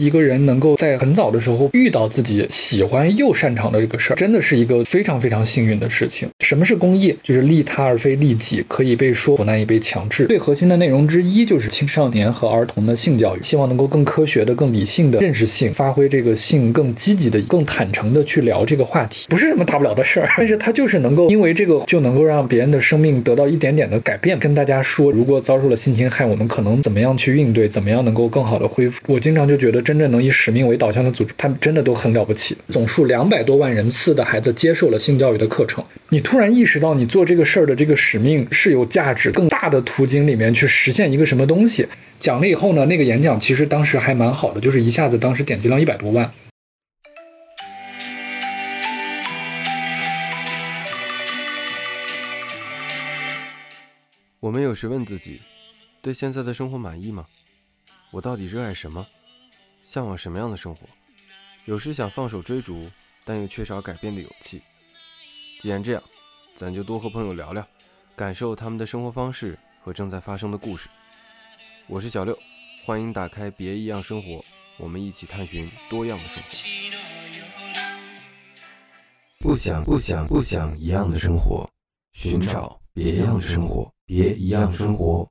一个人能够在很早的时候遇到自己喜欢又擅长的这个事儿，真的是一个非常非常幸运的事情。什么是公益？就是利他而非利己，可以被说服，难以被强制。最核心的内容之一就是青少年和儿童的性教育，希望能够更科学的、更理性的认识性，发挥这个性更积极的、更坦诚的去聊这个话题，不是什么大不了的事儿。但是它就是能够因为这个就能够让别人的生命得到一点点的改变。跟大家说，如果遭受了性侵害，我们可能怎么样去应对，怎么样能够更好的恢复。我经常就觉得。真正能以使命为导向的组织，他们真的都很了不起。总数两百多万人次的孩子接受了性教育的课程。你突然意识到，你做这个事儿的这个使命是有价值、更大的途径里面去实现一个什么东西。讲了以后呢，那个演讲其实当时还蛮好的，就是一下子当时点击量一百多万。我们有时问自己，对现在的生活满意吗？我到底热爱什么？向往什么样的生活？有时想放手追逐，但又缺少改变的勇气。既然这样，咱就多和朋友聊聊，感受他们的生活方式和正在发生的故事。我是小六，欢迎打开《别一样生活》，我们一起探寻多样的生活。不想不想不想一样的生活，寻找别样的生活，别一样生活。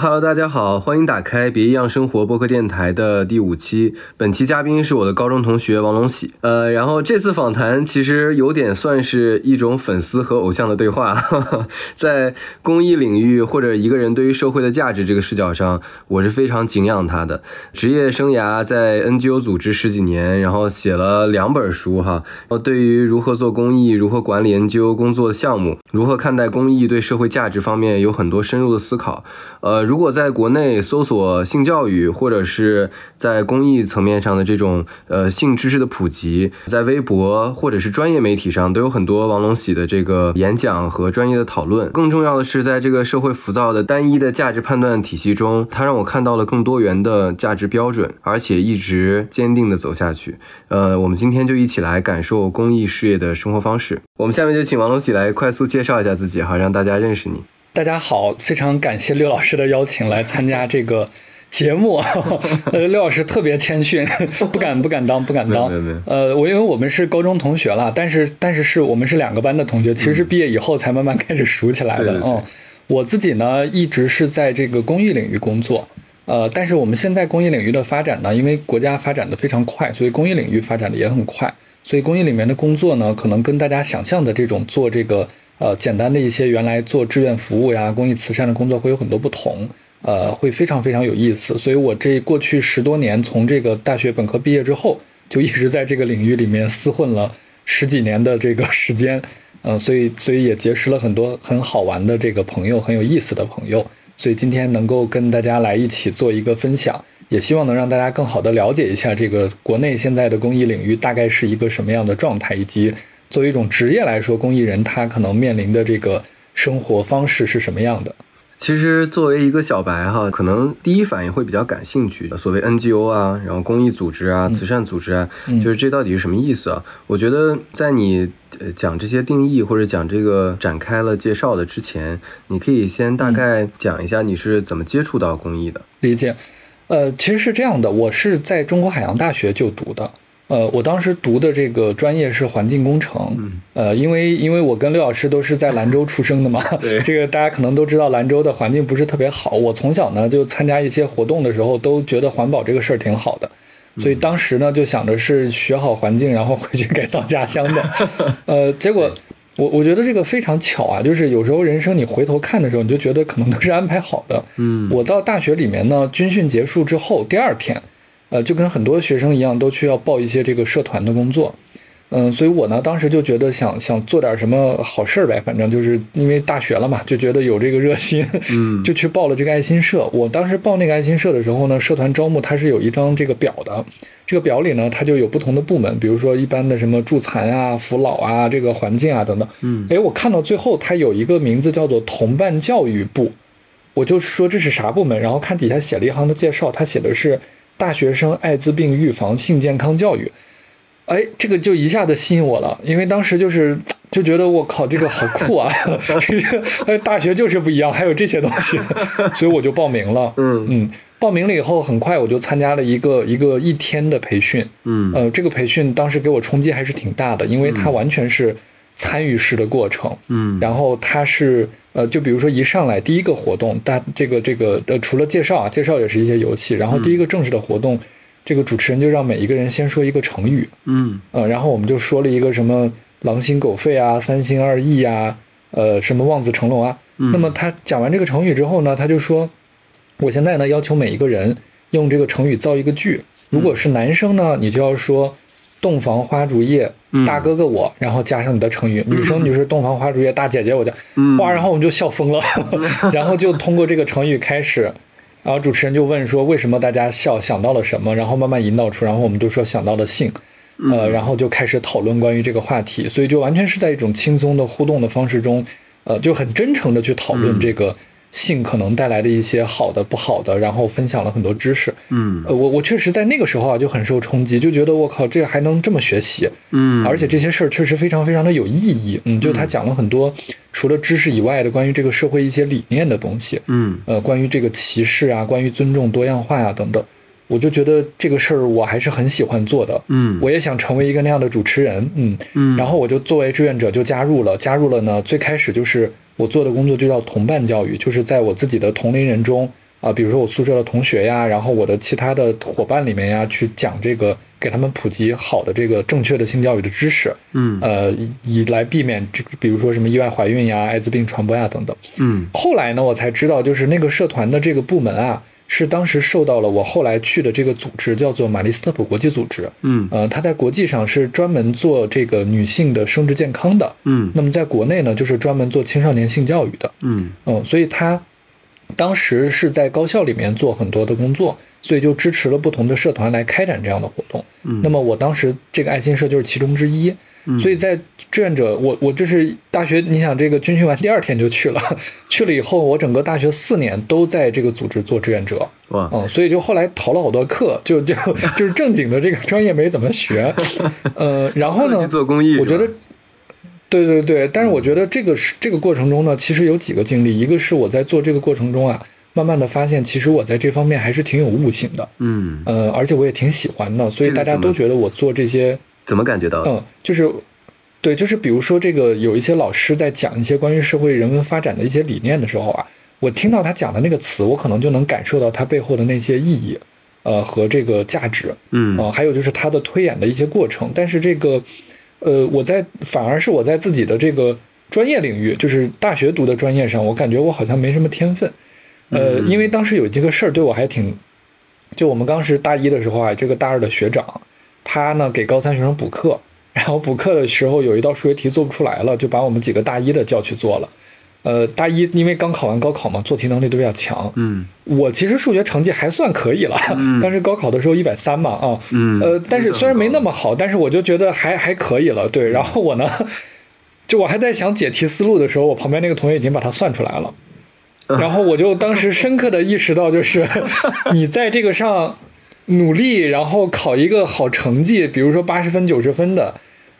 Hello，大家好，欢迎打开《别一样生活》播客电台的第五期。本期嘉宾是我的高中同学王龙喜。呃，然后这次访谈其实有点算是一种粉丝和偶像的对话。在公益领域或者一个人对于社会的价值这个视角上，我是非常敬仰他的。职业生涯在 NGO 组织十几年，然后写了两本书哈。然后对于如何做公益、如何管理 NGO 工作的项目、如何看待公益对社会价值方面有很多深入的思考。呃。如果在国内搜索性教育，或者是在公益层面上的这种呃性知识的普及，在微博或者是专业媒体上都有很多王龙喜的这个演讲和专业的讨论。更重要的是，在这个社会浮躁的单一的价值判断体系中，他让我看到了更多元的价值标准，而且一直坚定的走下去。呃，我们今天就一起来感受公益事业的生活方式。我们下面就请王龙喜来快速介绍一下自己，好让大家认识你。大家好，非常感谢刘老师的邀请来参加这个节目。呃，刘老师特别谦逊，不敢不敢当不敢当。呃，我因为我们是高中同学了，但是但是是我们是两个班的同学，其实是毕业以后才慢慢开始熟起来的。嗯，我自己呢一直是在这个公益领域工作。呃，但是我们现在公益领域的发展呢，因为国家发展的非常快，所以公益领域发展的也很快。所以公益里面的工作呢，可能跟大家想象的这种做这个。呃，简单的一些原来做志愿服务呀、公益慈善的工作会有很多不同，呃，会非常非常有意思。所以我这过去十多年，从这个大学本科毕业之后，就一直在这个领域里面厮混了十几年的这个时间，嗯，所以所以也结识了很多很好玩的这个朋友，很有意思的朋友。所以今天能够跟大家来一起做一个分享，也希望能让大家更好的了解一下这个国内现在的公益领域大概是一个什么样的状态，以及。作为一种职业来说，公益人他可能面临的这个生活方式是什么样的？其实作为一个小白哈，可能第一反应会比较感兴趣。所谓 NGO 啊，然后公益组织啊、慈善组织啊，就是这到底是什么意思啊？我觉得在你讲这些定义或者讲这个展开了介绍的之前，你可以先大概讲一下你是怎么接触到公益的。理解，呃，其实是这样的，我是在中国海洋大学就读的。呃，我当时读的这个专业是环境工程，呃，因为因为我跟刘老师都是在兰州出生的嘛，这个大家可能都知道，兰州的环境不是特别好。我从小呢就参加一些活动的时候，都觉得环保这个事儿挺好的，所以当时呢就想着是学好环境，然后回去改造家乡的。呃，结果我我觉得这个非常巧啊，就是有时候人生你回头看的时候，你就觉得可能都是安排好的。嗯，我到大学里面呢，军训结束之后第二天。呃，就跟很多学生一样，都去要报一些这个社团的工作，嗯，所以我呢，当时就觉得想想做点什么好事儿呗，反正就是因为大学了嘛，就觉得有这个热心，嗯，就去报了这个爱心社。我当时报那个爱心社的时候呢，社团招募它是有一张这个表的，这个表里呢，它就有不同的部门，比如说一般的什么助残啊、扶老啊、这个环境啊等等，嗯，哎，我看到最后它有一个名字叫做同伴教育部，我就说这是啥部门，然后看底下写了一行的介绍，它写的是。大学生艾滋病预防性健康教育，哎，这个就一下子吸引我了，因为当时就是就觉得我靠，这个好酷啊！这个 大学就是不一样，还有这些东西，所以我就报名了。嗯嗯，报名了以后，很快我就参加了一个一个一天的培训。嗯呃，这个培训当时给我冲击还是挺大的，因为它完全是参与式的过程。嗯然后它是呃，就比如说一上来第一个活动，大这个这个呃，除了介绍啊，介绍也是一些游戏。然后第一个正式的活动，这个主持人就让每一个人先说一个成语，嗯呃，然后我们就说了一个什么狼心狗肺啊、三心二意啊，呃，什么望子成龙啊。嗯那么他讲完这个成语之后呢，他就说，我现在呢要求每一个人用这个成语造一个句。如果是男生呢，你就要说“洞房花烛夜”，嗯。大哥哥我，然后加上你的成语。女生你就是“洞房花烛夜”，大姐姐我叫。嗯。哇，然后我们就笑疯了，然后就通过这个成语开始，然后主持人就问说为什么大家笑，想到了什么，然后慢慢引导出，然后我们就说想到了性，呃，然后就开始讨论关于这个话题，所以就完全是在一种轻松的互动的方式中，呃，就很真诚的去讨论这个性可能带来的一些好的、不好的，然后分享了很多知识。嗯。呃，我我确实在那个时候啊就很受冲击，就觉得我靠，这还能这么学习，嗯，而且这些事儿确实非常非常的有意义。嗯，就他讲了很多除了知识以外的关于这个社会一些理念的东西，嗯。呃，关于这个歧视啊，关于尊重多样化呀、等等。我就觉得这个事儿我还是很喜欢做的，嗯。我也想成为一个那样的主持人，嗯，嗯。然后我就作为志愿者就加入了，加入了呢，最开始就是我做的工作就叫同伴教育，就是在我自己的同龄人中啊、比如说我宿舍的同学呀，然后我的其他的伙伴里面呀，去讲这个，给他们普及好的这个正确的性教育的知识，嗯呃，以以来避免这个，比如说什么意外怀孕呀、艾滋病传播呀等等。嗯后来呢，我才知道，就是那个社团的这个部门啊，是当时受到了我后来去的这个组织，叫做玛丽斯特普国际组织。嗯呃，它在国际上是专门做这个女性的生殖健康的。嗯那么在国内呢，就是专门做青少年性教育的。嗯嗯，所以他当时是在高校里面做很多的工作，所以就支持了不同的社团来开展这样的活动。嗯那么我当时这个爱心社就是其中之一。所以在志愿者，我我这是大学，你想这个军训完第二天就去了，去了以后，我整个大学四年都在这个组织做志愿者，哇。嗯，所以就后来逃了好多课，就就 就是正经的这个专业没怎么学，呃，然后呢，做公益，我觉得，对对对，但是我觉得这个是这个过程中呢，其实有几个经历，一个是我在做这个过程中啊，慢慢的发现，其实我在这方面还是挺有悟性的，嗯，呃，而且我也挺喜欢的，所以大家都觉得我做这些，怎么感觉到的？嗯，就是。对，就是比如说这个有一些老师在讲一些关于社会人文发展的一些理念的时候啊，我听到他讲的那个词，我可能就能感受到他背后的那些意义，呃和这个价值，嗯啊、还有就是他的推演的一些过程。但是这个，呃，我在反而是我在自己的这个专业领域，就是大学读的专业上，我感觉我好像没什么天分。呃，因为当时有这个事儿对我还挺，就我们当时大一的时候啊，这个大二的学长，他呢给高三学生补课，然后补课的时候有一道数学题做不出来了，就把我们几个大一的叫去做了。呃，大一因为刚考完高考嘛，做题能力都比较强。嗯。我其实数学成绩还算可以了，但是高考的时候一百三嘛啊，嗯。呃，但是虽然没那么好，但是我就觉得还还可以了。对，然后我呢，就我还在想解题思路的时候，我旁边那个同学已经把它算出来了，然后我就当时深刻的意识到，就是 你在这个上努力，然后考一个好成绩，比如说八十分、九十分的，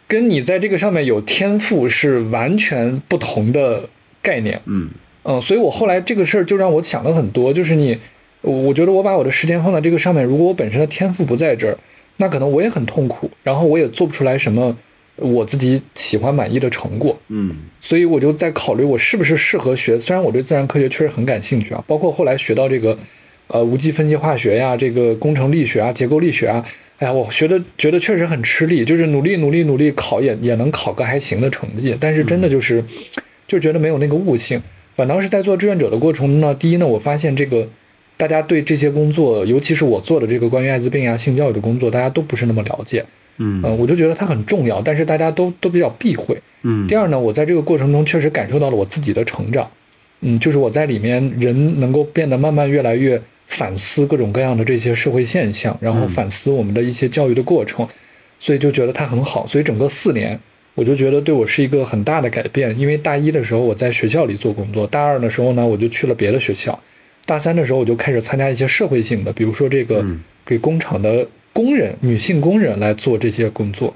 跟你在这个上面有天赋是完全不同的概念。嗯嗯，所以我后来这个事儿就让我想了很多，就是你，我我觉得我把我的时间放在这个上面，如果我本身的天赋不在这儿，那可能我也很痛苦，然后我也做不出来什么我自己喜欢满意的成果，嗯所以我就在考虑我是不是适合学。虽然我对自然科学确实很感兴趣啊，包括后来学到这个，呃，无机分析化学呀，这个工程力学啊，结构力学啊，哎呀，我学的觉得确实很吃力，就是努力努力努力考也也能考个还行的成绩，但是真的就是，就觉得没有那个悟性。反倒是在做志愿者的过程中呢，第一呢，我发现这个大家对这些工作，尤其是我做的这个关于艾滋病啊、性教育的工作，大家都不是那么了解。嗯嗯、我就觉得它很重要，但是大家都都比较避讳。嗯第二呢，我在这个过程中确实感受到了我自己的成长，嗯，就是我在里面人能够变得慢慢越来越反思各种各样的这些社会现象，然后反思我们的一些教育的过程，所以就觉得它很好。所以整个四年，我就觉得对我是一个很大的改变。因为大一的时候我在学校里做工作，大二的时候呢我就去了别的学校，大三的时候我就开始参加一些社会性的，比如说这个嗯给工厂的工人、女性工人来做这些工作。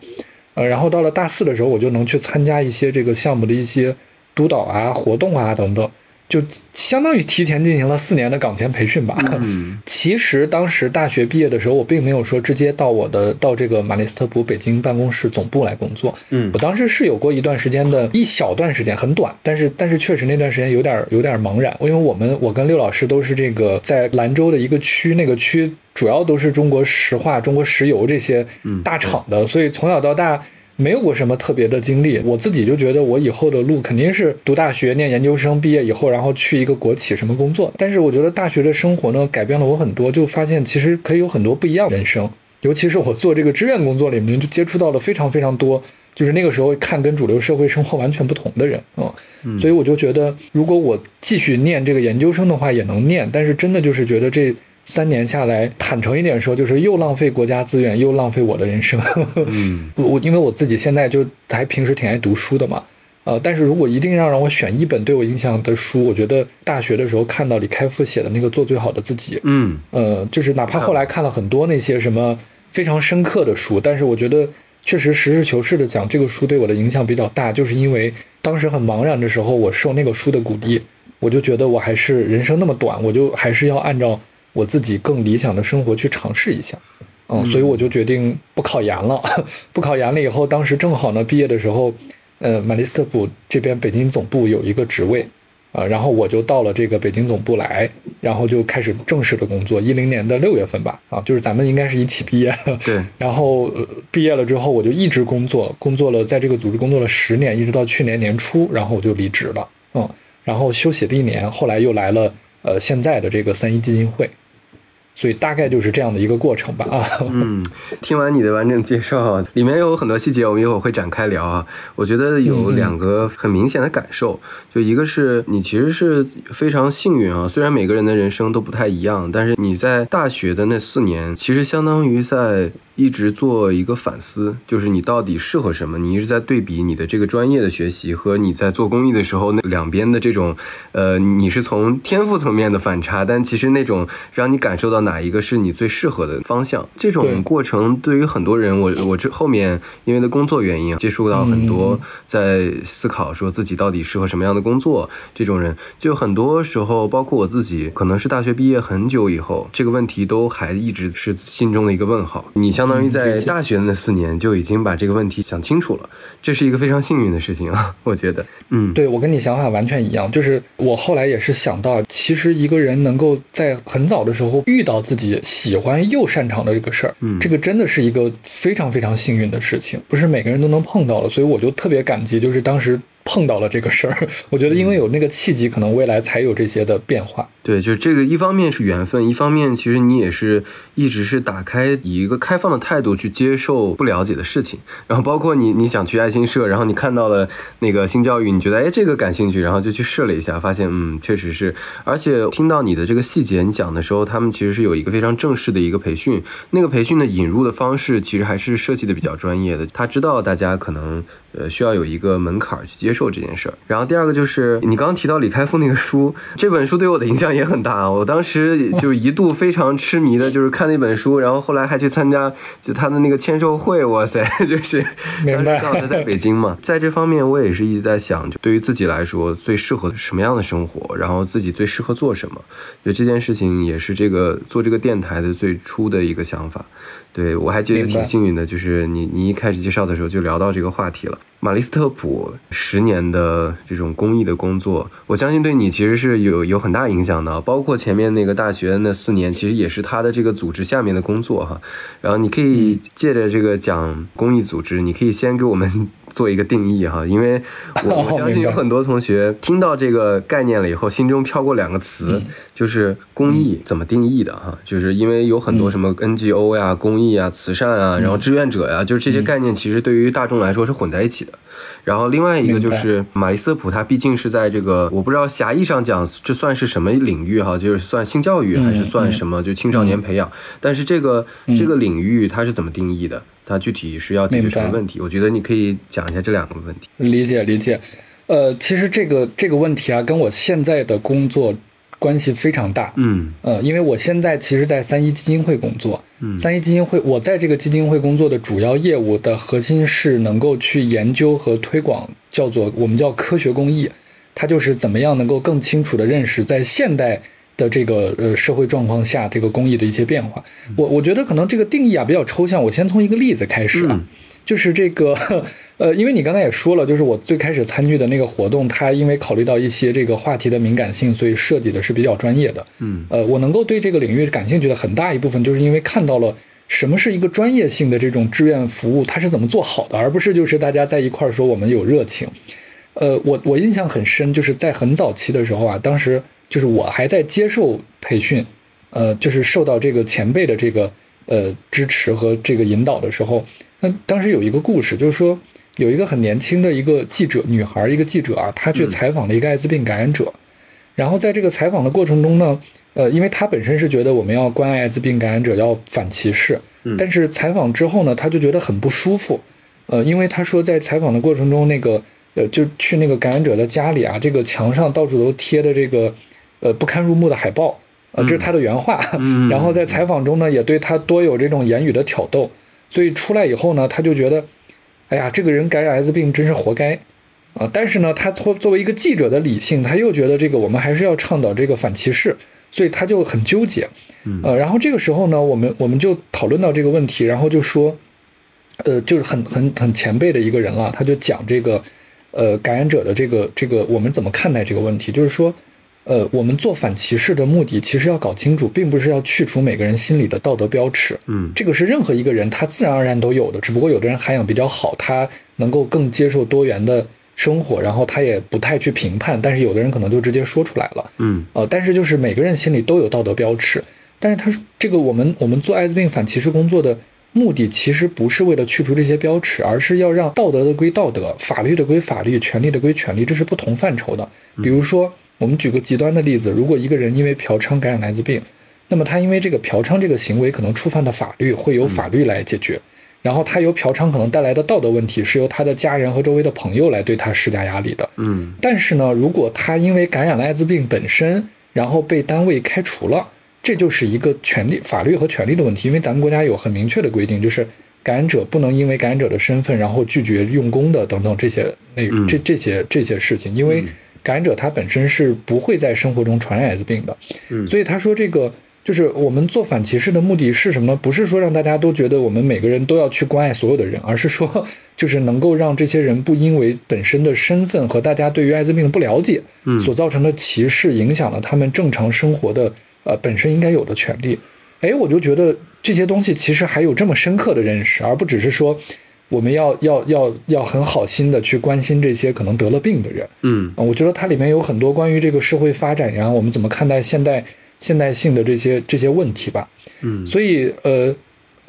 呃，然后到了大四的时候，我就能去参加一些这个项目的一些督导啊、活动啊等等，就相当于提前进行了四年的岗前培训吧。嗯，其实当时大学毕业的时候，我并没有说直接到我的到这个马利斯特普北京办公室总部来工作。嗯，我当时是有过一段时间的一小段时间，很短，但是但是确实那段时间有点有点茫然，因为我们我跟六老师都是这个在兰州的一个区，那个区主要都是中国石化、中国石油这些大厂的，所以从小到大。没有过什么特别的经历，我自己就觉得我以后的路肯定是读大学、念研究生，毕业以后然后去一个国企什么工作。但是我觉得大学的生活呢，改变了我很多，就发现其实可以有很多不一样的人生。尤其是我做这个志愿工作里面，就接触到了非常非常多，就是那个时候看跟主流社会生活完全不同的人嗯，所以我就觉得，如果我继续念这个研究生的话，也能念。但是真的就是觉得这。三年下来，坦诚一点说，就是又浪费国家资源，又浪费我的人生。嗯，我因为我自己现在就还平时挺爱读书的嘛，呃，但是如果一定要让我选一本对我影响的书，我觉得大学的时候看到李开复写的那个《做最好的自己》，嗯，呃，就是哪怕后来看了很多那些什么非常深刻的书，但是我觉得确实实事求是的讲，这个书对我的影响比较大，就是因为当时很茫然的时候，我受那个书的鼓励，我就觉得我还是人生那么短，我就还是要按照。我自己更理想的生活去尝试一下，嗯，所以我就决定不考研了。不考研了以后，当时正好呢，毕业的时候，呃，马利斯特普这边北京总部有一个职位，啊，然后我就到了这个北京总部来，然后就开始正式的工作。一零年的六月份吧，啊，就是咱们应该是一起毕业。对。然后毕业了之后，我就一直工作，工作了在这个组织工作了十年，一直到去年年初，然后我就离职了，嗯，然后休息了一年，后来又来了呃现在的这个三一基金会。所以大概就是这样的一个过程吧啊。嗯，听完你的完整介绍，里面有很多细节，我们一会儿会展开聊啊。我觉得有两个很明显的感受，就一个是你其实是非常幸运啊。虽然每个人的人生都不太一样，但是你在大学的那四年，其实相当于在。一直做一个反思，就是你到底适合什么？你一直在对比你的这个专业的学习和你在做公益的时候那两边的这种，呃，你是从天赋层面的反差，但其实那种让你感受到哪一个是你最适合的方向，这种过程对于很多人，我我这后面因为的工作原因啊，接触到很多在思考说自己到底适合什么样的工作，这种人就很多时候，包括我自己，可能是大学毕业很久以后，这个问题都还一直是心中的一个问号。你像。相当于在大学的那四年就已经把这个问题想清楚了，这是一个非常幸运的事情啊，我觉得。嗯，对我跟你想法完全一样，就是我后来也是想到，其实一个人能够在很早的时候遇到自己喜欢又擅长的这个事儿，嗯，这个真的是一个非常非常幸运的事情，不是每个人都能碰到的，所以我就特别感激，就是当时。碰到了这个事儿，我觉得因为有那个契机，可能未来才有这些的变化。对，就这个，一方面是缘分，一方面其实你也是一直是打开以一个开放的态度去接受不了解的事情。然后包括你你想去爱心社，然后你看到了那个性教育，你觉得哎这个感兴趣，然后就去试了一下，发现嗯确实是。而且听到你的这个细节，你讲的时候，他们其实是有一个非常正式的一个培训，那个培训的引入的方式其实还是设计的比较专业的。他知道大家可能呃需要有一个门槛去。接受这件事儿，然后第二个就是你刚刚提到李开复那个书，这本书对我的影响也很大。我当时就一度非常痴迷的，就是看那本书，然后后来还去参加就他的那个签售会。哇塞，就是明白。刚好在北京嘛，在这方面我也是一直在想，就对于自己来说最适合什么样的生活，然后自己最适合做什么。就这件事情也是这个做这个电台的最初的一个想法。对我还觉得挺幸运的，就是你你一开始介绍的时候就聊到这个话题了。马利斯特普十年的这种公益的工作，我相信对你其实是有有很大影响的。包括前面那个大学那四年，其实也是他的这个组织下面的工作哈。然后你可以借着这个讲公益组织，你可以先给我们做一个定义哈，因为我我相信有很多同学听到这个概念了以后，心中飘过两个词，就是公益怎么定义的哈？就是因为有很多什么 NGO 呀、公益啊、慈善啊，然后志愿者呀，就是这些概念其实对于大众来说是混在一起的。然后另外一个就是马利斯普，他毕竟是在这个我不知道狭义上讲这算是什么领域哈，就是算性教育还是算什么，就青少年培养。但是这个这个领域它是怎么定义的？它具体是要解决什么问题？我觉得你可以讲一下这两个问题。理解理解。呃，其实这个这个问题啊，跟我现在的工作。关系非常大，嗯，呃，因为我现在其实，在三一基金会工作，嗯，三一基金会，我在这个基金会工作的主要业务的核心是能够去研究和推广，叫做我们叫科学公益，它就是怎么样能够更清楚的认识在现代的这个呃社会状况下这个公益的一些变化。我我觉得可能这个定义啊比较抽象，我先从一个例子开始啊。就是这个，呃，因为你刚才也说了，就是我最开始参与的那个活动，它因为考虑到一些这个话题的敏感性，所以设计的是比较专业的。嗯，呃，我能够对这个领域感兴趣的很大一部分，就是因为看到了什么是一个专业性的这种志愿服务，它是怎么做好的，而不是就是大家在一块儿说我们有热情。呃，我我印象很深，就是在很早期的时候啊，当时就是我还在接受培训，呃，就是受到这个前辈的这个呃支持和这个引导的时候。那当时有一个故事，就是说有一个很年轻的一个记者，女孩，一个记者啊，她去采访了一个艾滋病感染者，然后在这个采访的过程中呢，呃，因为她本身是觉得我们要关爱艾滋病感染者，要反歧视，但是采访之后呢，她就觉得很不舒服，呃，因为她说在采访的过程中，那个呃，就去那个感染者的家里啊，这个墙上到处都贴的这个呃不堪入目的海报，呃，这是他的原话，然后在采访中呢，也对他多有这种言语的挑逗。所以出来以后呢，他就觉得，哎呀，这个人感染艾滋病真是活该，啊！但是呢，他作作为一个记者的理性，他又觉得这个我们还是要倡导这个反歧视，所以他就很纠结，呃，然后这个时候呢，我们我们就讨论到这个问题，然后就说，呃，就是很很很前辈的一个人了，他就讲这个，呃，感染者的这个这个我们怎么看待这个问题，就是说。呃，我们做反歧视的目的，其实要搞清楚，并不是要去除每个人心里的道德标尺。嗯，这个是任何一个人他自然而然都有的，只不过有的人涵养比较好，他能够更接受多元的生活，然后他也不太去评判。但是有的人可能就直接说出来了。嗯，呃，但是就是每个人心里都有道德标尺。但是他说，这个我们我们做艾滋病反歧视工作的目的，其实不是为了去除这些标尺，而是要让道德的归道德，法律的归法律，权利的归权利，这是不同范畴的。比如说。我们举个极端的例子，如果一个人因为嫖娼感染艾滋病，那么他因为这个嫖娼这个行为可能触犯的法律会由法律来解决，然后他由嫖娼可能带来的道德问题是由他的家人和周围的朋友来对他施加压力的。嗯，但是呢，如果他因为感染了艾滋病本身，然后被单位开除了，这就是一个权利、法律和权利的问题，因为咱们国家有很明确的规定，就是感染者不能因为感染者的身份然后拒绝用工的等等这些那这这些这些事情，因为。感染者他本身是不会在生活中传染艾滋病的，嗯，所以他说这个就是我们做反歧视的目的是什么呢？不是说让大家都觉得我们每个人都要去关爱所有的人，而是说 就是能够让这些人不因为本身的身份和大家对于艾滋病的不了解，嗯，所造成的歧视影响了他们正常生活的呃本身应该有的权利。哎，我就觉得这些东西其实还有这么深刻的认识，而不只是说。我们要要要要很好心的去关心这些可能得了病的人，嗯，我觉得它里面有很多关于这个社会发展呀，我们怎么看待现代现代性的这些这些问题吧，嗯，所以呃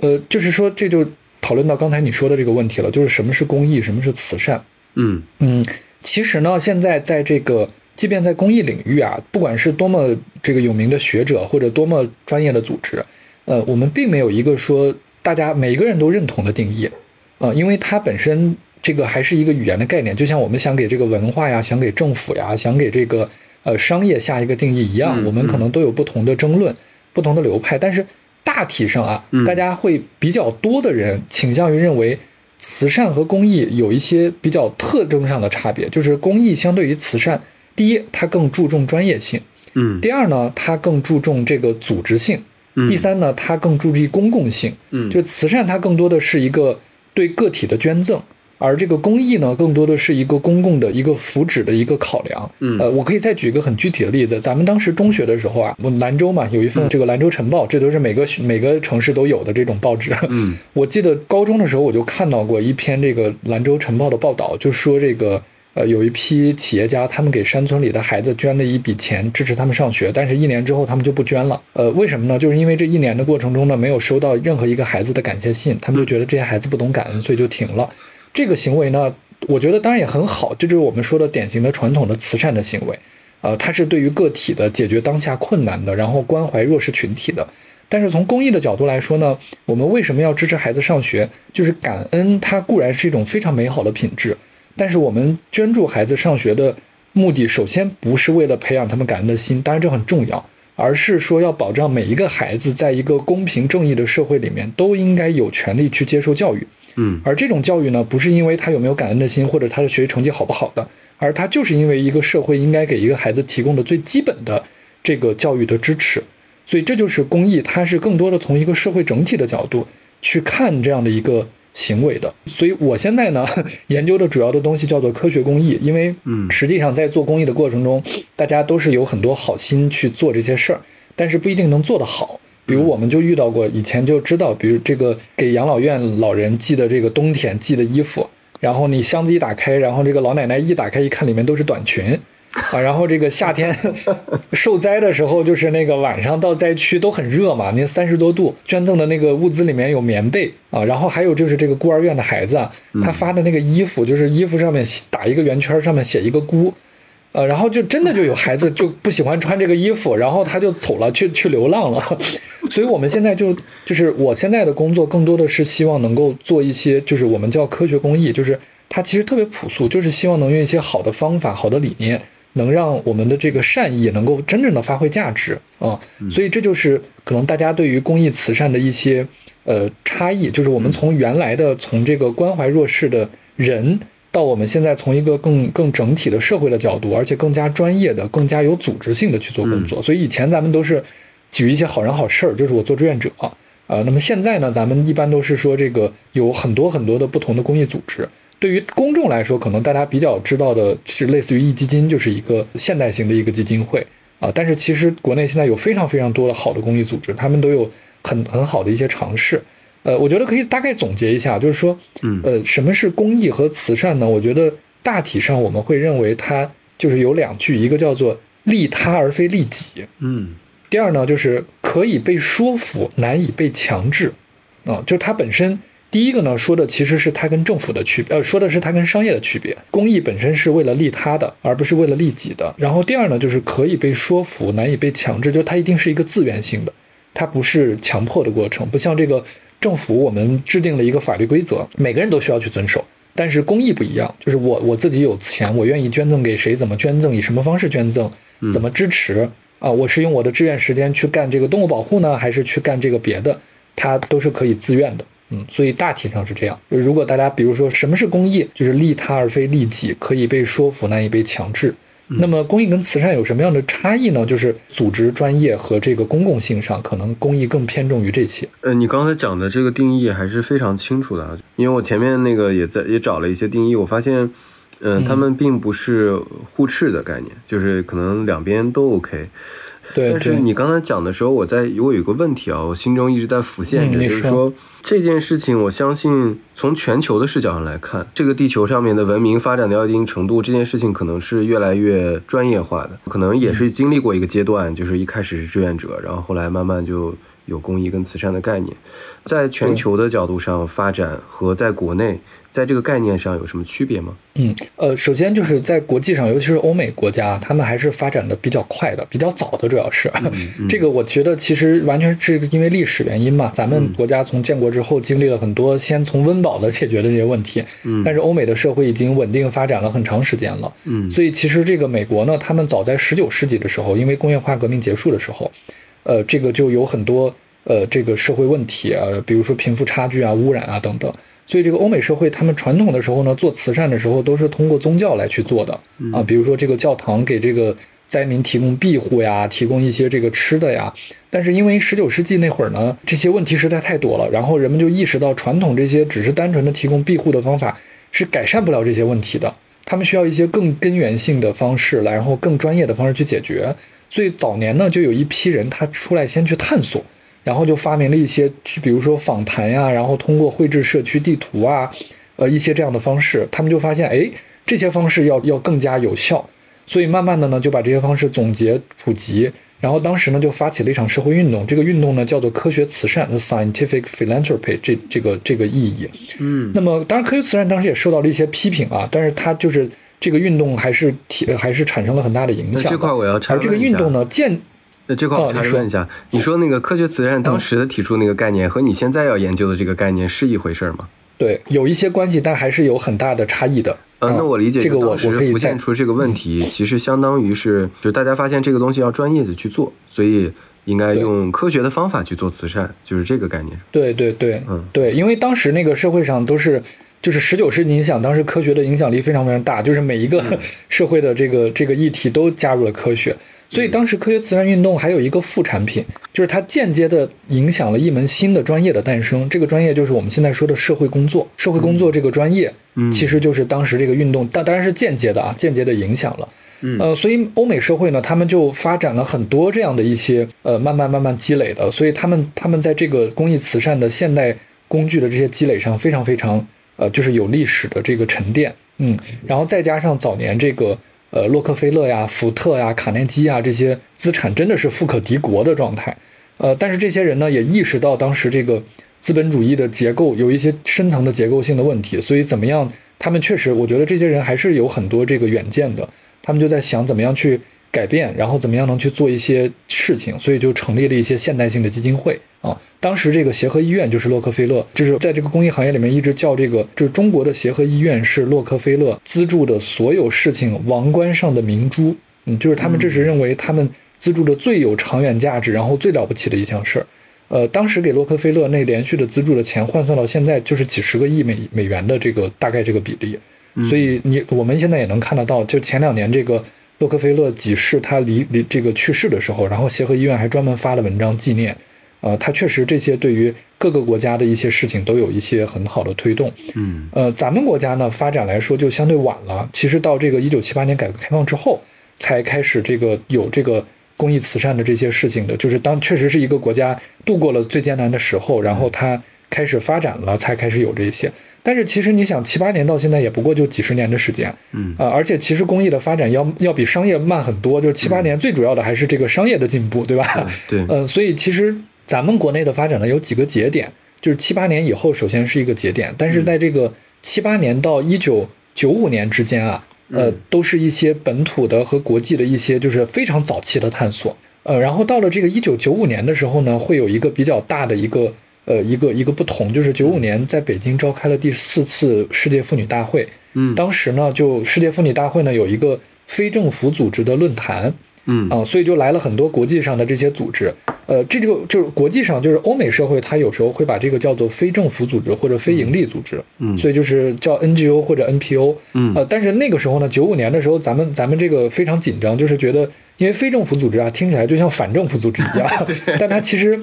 呃，就是说这就讨论到刚才你说的这个问题了，就是什么是公益，什么是慈善，嗯。嗯，其实呢，现在在这个即便在公益领域啊，不管是多么这个有名的学者或者多么专业的组织，呃，我们并没有一个说大家每一个人都认同的定义。啊，因为它本身这个还是一个语言的概念，就像我们想给这个文化呀、想给政府呀、想给这个呃商业下一个定义一样，我们可能都有不同的争论、不同的流派。但是大体上啊，大家会比较多的人倾向于认为，慈善和公益有一些比较特征上的差别，就是公益相对于慈善，第一，它更注重专业性，嗯，第二呢，它更注重这个组织性，嗯第三呢，它更注重公共性，嗯，就慈善它更多的是一个。对个体的捐赠，而这个公益呢，更多的是一个公共的一个福祉的一个考量。嗯，呃，我可以再举一个很具体的例子，咱们当时中学的时候啊，我兰州嘛有一份这个兰州晨报，这都是每个每个城市都有的这种报纸。嗯，我记得高中的时候我就看到过一篇这个兰州晨报的报道，就说这个。呃，有一批企业家，他们给山村里的孩子捐了一笔钱，支持他们上学，但是一年之后他们就不捐了。呃，为什么呢？就是因为这一年的过程中呢，没有收到任何一个孩子的感谢信，他们就觉得这些孩子不懂感恩，所以就停了。这个行为呢，我觉得当然也很好，这就是我们说的典型的传统的慈善的行为。呃，它是对于个体的解决当下困难的，然后关怀弱势群体的。但是从公益的角度来说呢，我们为什么要支持孩子上学？就是感恩，它固然是一种非常美好的品质。但是我们捐助孩子上学的目的，首先不是为了培养他们感恩的心，当然这很重要，而是说要保障每一个孩子在一个公平正义的社会里面都应该有权利去接受教育。嗯，而这种教育呢，不是因为他有没有感恩的心或者他的学习成绩好不好的，而他就是因为一个社会应该给一个孩子提供的最基本的这个教育的支持，所以这就是公益，它是更多的从一个社会整体的角度去看这样的一个行为的。所以我现在呢 研究的主要的东西叫做科学公益，因为实际上在做公益的过程中，大家都是有很多好心去做这些事儿，但是不一定能做得好。比如我们就遇到过，以前就知道，比如这个给养老院老人寄的这个冬天寄的衣服，然后你箱子一打开，然后这个老奶奶一打开一看，里面都是短裙，啊，然后这个夏天 受灾的时候，就是那个晚上到灾区都很热嘛，那三十多度，捐赠的那个物资里面有棉被啊，然后还有就是这个孤儿院的孩子，他发的那个衣服，就是衣服上面打一个圆圈，上面写一个孤。呃，然后就真的就有孩子就不喜欢穿这个衣服，然后他就走了，去去流浪了。所以我们现在就就是我现在的工作更多的是希望能够做一些，就是我们叫科学公益，就是它其实特别朴素，就是希望能用一些好的方法、好的理念，能让我们的这个善意能够真正的发挥价值啊。所以这就是可能大家对于公益慈善的一些呃差异，就是我们从原来的从这个关怀弱势的人。到我们现在从一个更更整体的社会的角度，而且更加专业的、更加有组织性的去做工作。所以以前咱们都是举一些好人好事儿，就是我做志愿者啊。那么现在呢，咱们一般都是说这个有很多很多的不同的公益组织。对于公众来说，可能大家比较知道的是类似于壹基金，就是一个现代型的一个基金会啊。但是其实国内现在有非常非常多的好的公益组织，他们都有很很好的一些尝试。呃，我觉得可以大概总结一下，就是说，呃，什么是公益和慈善呢？我觉得大体上我们会认为它就是有两句，一个叫做利他而非利己，嗯，第二呢就是可以被说服，难以被强制，啊，就是它本身第一个呢说的其实是它跟政府的区别，呃，说的是它跟商业的区别，公益本身是为了利他的，而不是为了利己的。然后第二呢就是可以被说服，难以被强制，就它一定是一个自愿性的，它不是强迫的过程，不像这个。政府我们制定了一个法律规则，每个人都需要去遵守。但是公益不一样，就是我我自己有钱，我愿意捐赠给谁，怎么捐赠，以什么方式捐赠，怎么支持啊？我是用我的志愿时间去干这个动物保护呢，还是去干这个别的？它都是可以自愿的。嗯，所以大体上是这样。如果大家比如说什么是公益，就是利他而非利己，可以被说服，难以被强制。那么公益跟慈善有什么样的差异呢？就是组织专业和这个公共性上，可能公益更偏重于这些。呃，你刚才讲的这个定义还是非常清楚的，因为我前面那个也在也找了一些定义，我发现，嗯，他们并不是互斥的概念，就是可能两边都 OK。对，但是你刚才讲的时候，我在我有个问题啊，我心中一直在浮现着，就是说这件事情，我相信从全球的视角上来看，这个地球上面的文明发展到一定程度，这件事情可能是越来越专业化的，可能也是经历过一个阶段，就是一开始是志愿者，然后后来慢慢就。有公益跟慈善的概念，在全球的角度上发展和在国内，在这个概念上有什么区别吗？嗯，呃，首先就是在国际上，尤其是欧美国家，他们还是发展的比较快的，比较早的，主要是 这个，我觉得其实完全是因为历史原因嘛。咱们国家从建国之后，经历了很多先从温饱的解决的这些问题，嗯，但是欧美的社会已经稳定发展了很长时间了，嗯，所以其实这个美国呢，他们早在十九世纪的时候，因为工业化革命结束的时候。呃，这个就有很多呃，这个社会问题啊，比如说贫富差距啊、污染啊等等。所以这个欧美社会，他们传统的时候呢，做慈善的时候都是通过宗教来去做的啊，比如说这个教堂给这个灾民提供庇护呀，提供一些这个吃的呀。但是因为十九世纪那会儿呢，这些问题实在太多了，然后人们就意识到传统这些只是单纯的提供庇护的方法是改善不了这些问题的，他们需要一些更根源性的方式来，然后更专业的方式去解决。所以早年呢，就有一批人他出来先去探索，然后就发明了一些，比如说访谈呀，然后通过绘制社区地图啊，呃一些这样的方式，他们就发现，哎，这些方式要要更加有效。所以慢慢的呢，就把这些方式总结普及，然后当时呢就发起了一场社会运动，这个运动呢叫做科学慈善 scientific philanthropy） 这这个这个意义。嗯，那么当然科学慈善当时也受到了一些批评啊，但是它就是。这个运动还是提还是产生了很大的影响。这块我要插而这个运动呢，建那这块我插问一下，你说那个科学慈善当时的提出那个概念和你现在要研究的这个概念是一回事吗？对，有一些关系，但还是有很大的差异的。呃，那我理解这个，我我可以浮现出这个问题，其实相当于是，就大家发现这个东西要专业的去做，所以应该用科学的方法去做慈善，就是这个概念。对对对，嗯，对，因为当时那个社会上都是。就是十九世纪，你想当时科学的影响力非常非常大，就是每一个 社会的这个这个议题都加入了科学。所以当时科学慈善运动还有一个副产品，就是它间接的影响了一门新的专业的诞生。这个专业就是我们现在说的社会工作。社会工作这个专业，其实就是当时这个运动，但当然是间接的啊，间接的影响了。呃，所以欧美社会呢，他们就发展了很多这样的一些呃，慢慢慢慢积累的。所以他们他们在这个公益慈善的现代工具的这些积累上，非常非常呃，就是有历史的这个沉淀。嗯，然后再加上早年这个。呃，洛克菲勒呀、福特呀、卡内基呀，这些资产真的是富可敌国的状态。呃，但是这些人呢，也意识到当时这个资本主义的结构有一些深层的结构性的问题，所以怎么样？他们确实，我觉得这些人还是有很多这个远见的。他们就在想怎么样去改变，然后怎么样能去做一些事情，所以就成立了一些现代性的基金会。啊，当时这个协和医院就是洛克菲勒，就是在这个公益行业里面一直叫这个，就是中国的协和医院是洛克菲勒资助的所有事情王冠上的明珠。嗯，就是他们这是认为他们资助的最有长远价值，然后最了不起的一项事儿。呃，当时给洛克菲勒那连续的资助的钱换算到现在就是几十个亿美美元的这个大概这个比例。所以你我们现在也能看得到，就前两年这个洛克菲勒几世他离离这个去世的时候，然后协和医院还专门发了文章纪念。呃，他确实这些对于各个国家的一些事情都有一些很好的推动。嗯，呃，咱们国家呢发展来说就相对晚了，其实到这个一九七八年改革开放之后，才开始这个有这个公益慈善的这些事情的，就是当确实是一个国家度过了最艰难的时候，然后它开始发展了，才开始有这些。但是其实你想，七八年到现在也不过就几十年的时间。嗯，呃，而且其实公益的发展要要比商业慢很多，就是七八年最主要的还是这个商业的进步，对吧？对，呃，所以其实。咱们国内的发展呢，有几个节点，就是七八年以后，首先是一个节点，但是在这个七八年到一九九五年之间啊，呃，都是一些本土的和国际的一些就是非常早期的探索，呃，然后到了这个一九九五年的时候呢，会有一个比较大的一个呃一个一个不同，就是九五年在北京召开了第四次世界妇女大会，嗯，当时呢，就世界妇女大会呢有一个非政府组织的论坛。嗯。啊，所以就来了很多国际上的这些组织，呃，这个就是国际上就是欧美社会，它有时候会把这个叫做非政府组织或者非盈利组织，嗯，所以就是叫 NGO 或者 NPO，嗯，呃，但是那个时候呢，九五年的时候，咱们咱们这个非常紧张，就是觉得因为非政府组织啊，听起来就像反政府组织一样 但它其实。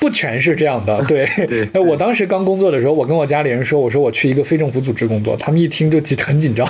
不全是这样的，对。对，我当时刚工作的时候，我跟我家里人说，我说我去一个非政府组织工作，他们一听就紧很紧张。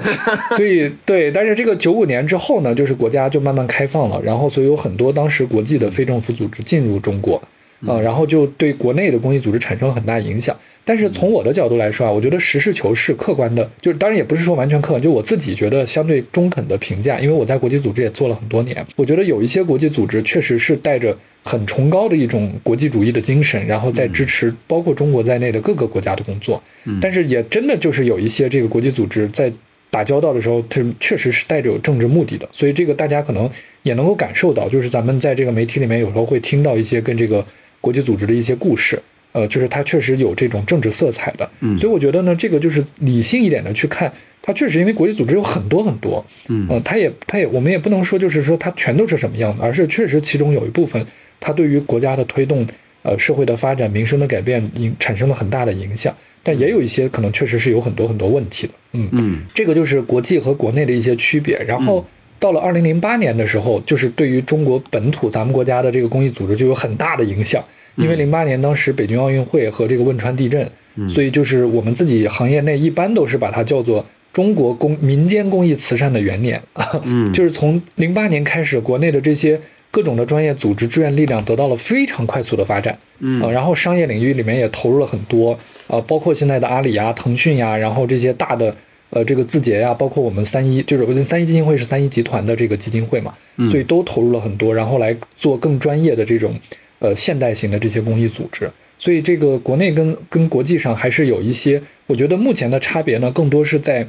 所以，对，但是这个九五年之后呢，就是国家就慢慢开放了，然后所以有很多当时国际的非政府组织进入中国，啊，然后就对国内的公益组织产生了很大影响。但是从我的角度来说啊，我觉得实事求是、客观的，就是当然也不是说完全客观，就我自己觉得相对中肯的评价，因为我在国际组织也做了很多年，我觉得有一些国际组织确实是带着很崇高的一种国际主义的精神，然后再支持包括中国在内的各个国家的工作。但是也真的就是有一些这个国际组织在打交道的时候，它确实是带着有政治目的的，所以这个大家可能也能够感受到，就是咱们在这个媒体里面有时候会听到一些跟这个国际组织的一些故事。呃，就是它确实有这种政治色彩的，嗯，所以我觉得呢，这个就是理性一点的去看，它确实因为国际组织有很多很多，嗯，呃，它也它也我们也不能说就是说它全都是什么样的，而是确实其中有一部分它对于国家的推动，呃，社会的发展、民生的改变影产生了很大的影响，但也有一些可能确实是有很多很多问题的，嗯嗯，这个就是国际和国内的一些区别。然后到了二零零八年的时候，就是对于中国本土咱们国家的这个公益组织就有很大的影响。因为零八年当时北京奥运会和这个汶川地震，所以就是我们自己行业内一般都是把它叫做中国公民间公益慈善的元年啊，就是从零八年开始，国内的这些各种的专业组织、志愿力量得到了非常快速的发展，嗯，然后商业领域里面也投入了很多，啊，包括现在的阿里呀、腾讯呀，然后这些大的呃这个字节呀，包括我们三一，就是三一基金会是三一集团的这个基金会嘛，所以都投入了很多，然后来做更专业的这种。呃，现代型的这些公益组织，所以这个国内跟跟国际上还是有一些，我觉得目前的差别呢，更多是在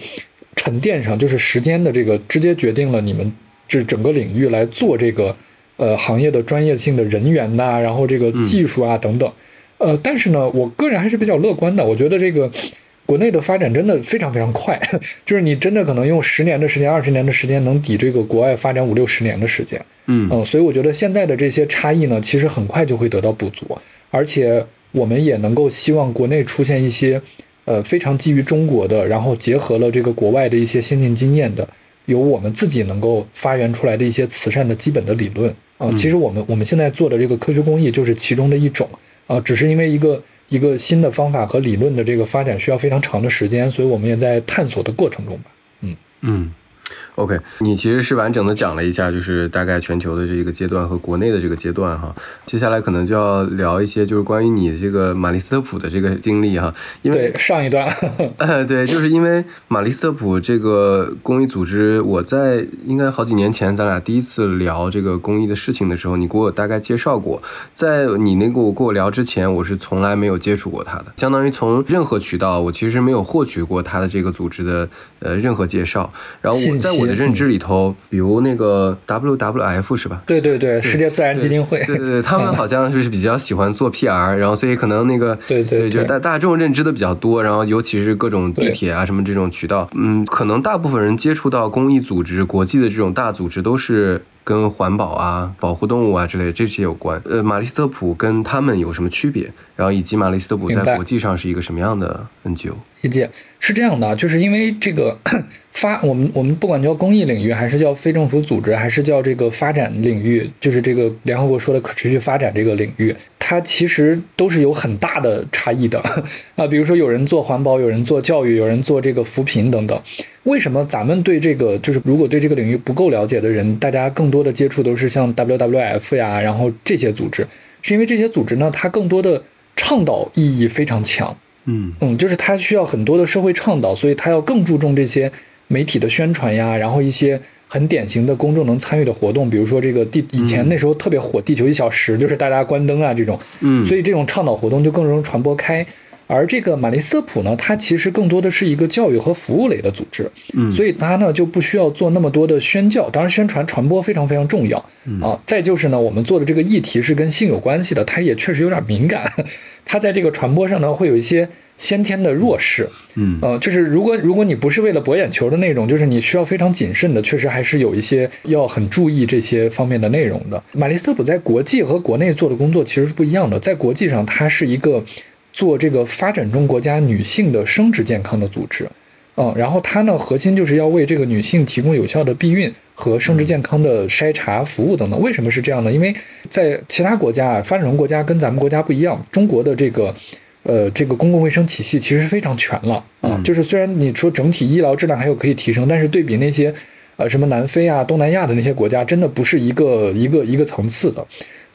沉淀上，就是时间的这个直接决定了你们这整个领域来做这个呃行业的专业性的人员呐，然后这个技术啊等等，呃，但是呢，我个人还是比较乐观的，我觉得这个。国内的发展真的非常非常快，就是你真的可能用十年的时间、二十年的时间，能抵这个国外发展五六十年的时间。嗯嗯，所以我觉得现在的这些差异呢，其实很快就会得到补足，而且我们也能够希望国内出现一些呃非常基于中国的，然后结合了这个国外的一些先进经验的，有我们自己能够发源出来的一些慈善的基本的理论啊。其实我们我们现在做的这个科学公益就是其中的一种啊，只是因为一个一个新的方法和理论的这个发展需要非常长的时间，所以我们也在探索的过程中吧。嗯嗯。OK，你其实是完整的讲了一下，就是大概全球的这个阶段和国内的这个阶段哈。接下来可能就要聊一些，就是关于你这个玛丽斯特普的这个经历哈。因为上一段，对，就是因为玛丽斯特普这个公益组织，我在应该好几年前咱俩第一次聊这个公益的事情的时候，你给我大概介绍过。在你那个我跟我聊之前，我是从来没有接触过他的，相当于从任何渠道，我其实没有获取过他的这个组织的呃任何介绍。然后我在我的认知里头，比如那个 WWF 是吧？对对对，世界自然基金会。对对对，他们好像就是比较喜欢做 PR，然后所以可能那个对对，就是大大众认知的比较多，然后尤其是各种地铁啊什么这种渠道，嗯，可能大部分人接触到公益组织、国际的这种大组织都是。跟环保啊、保护动物啊之类这些有关。呃，玛丽斯特普跟他们有什么区别？然后以及玛丽斯特普在国际上是一个什么样的 NGO？理解是这样的，就是因为这个 发我们我们不管叫公益领域，还是叫非政府组织，还是叫这个发展领域，就是这个联合国说的可持续发展这个领域，它其实都是有很大的差异的 啊。比如说有人做环保，有人做教育，有人做这个扶贫等等。为什么咱们对这个就是如果对这个领域不够了解的人，大家更多的接触都是像 WWF 呀，然后这些组织，是因为这些组织呢，它更多的倡导意义非常强，嗯。嗯，就是它需要很多的社会倡导，所以它要更注重这些媒体的宣传呀，然后一些很典型的公众能参与的活动，比如说这个地以前那时候特别火《地球一小时》，就是大家关灯啊这种，嗯，所以这种倡导活动就更容易传播开。而这个玛丽斯特普呢，它其实更多的是一个教育和服务类的组织，嗯，所以它呢就不需要做那么多的宣教，当然宣传传播非常非常重要，啊，再就是呢，我们做的这个议题是跟性有关系的，它也确实有点敏感，它在这个传播上呢会有一些先天的弱势，嗯，呃，就是如果如果你不是为了博眼球的那种，就是你需要非常谨慎的，确实还是有一些要很注意这些方面的内容的。玛丽斯特普在国际和国内做的工作其实是不一样的，在国际上它是一个。做这个发展中国家女性的生殖健康的组织，嗯，然后它呢核心就是要为这个女性提供有效的避孕和生殖健康的筛查服务等等。为什么是这样呢？因为在其他国家啊，发展中国家跟咱们国家不一样，中国的这个呃这个公共卫生体系其实非常全了啊。就是虽然你说整体医疗质量还有可以提升，但是对比那些呃什么南非啊、东南亚的那些国家，真的不是一个一个一个层次的。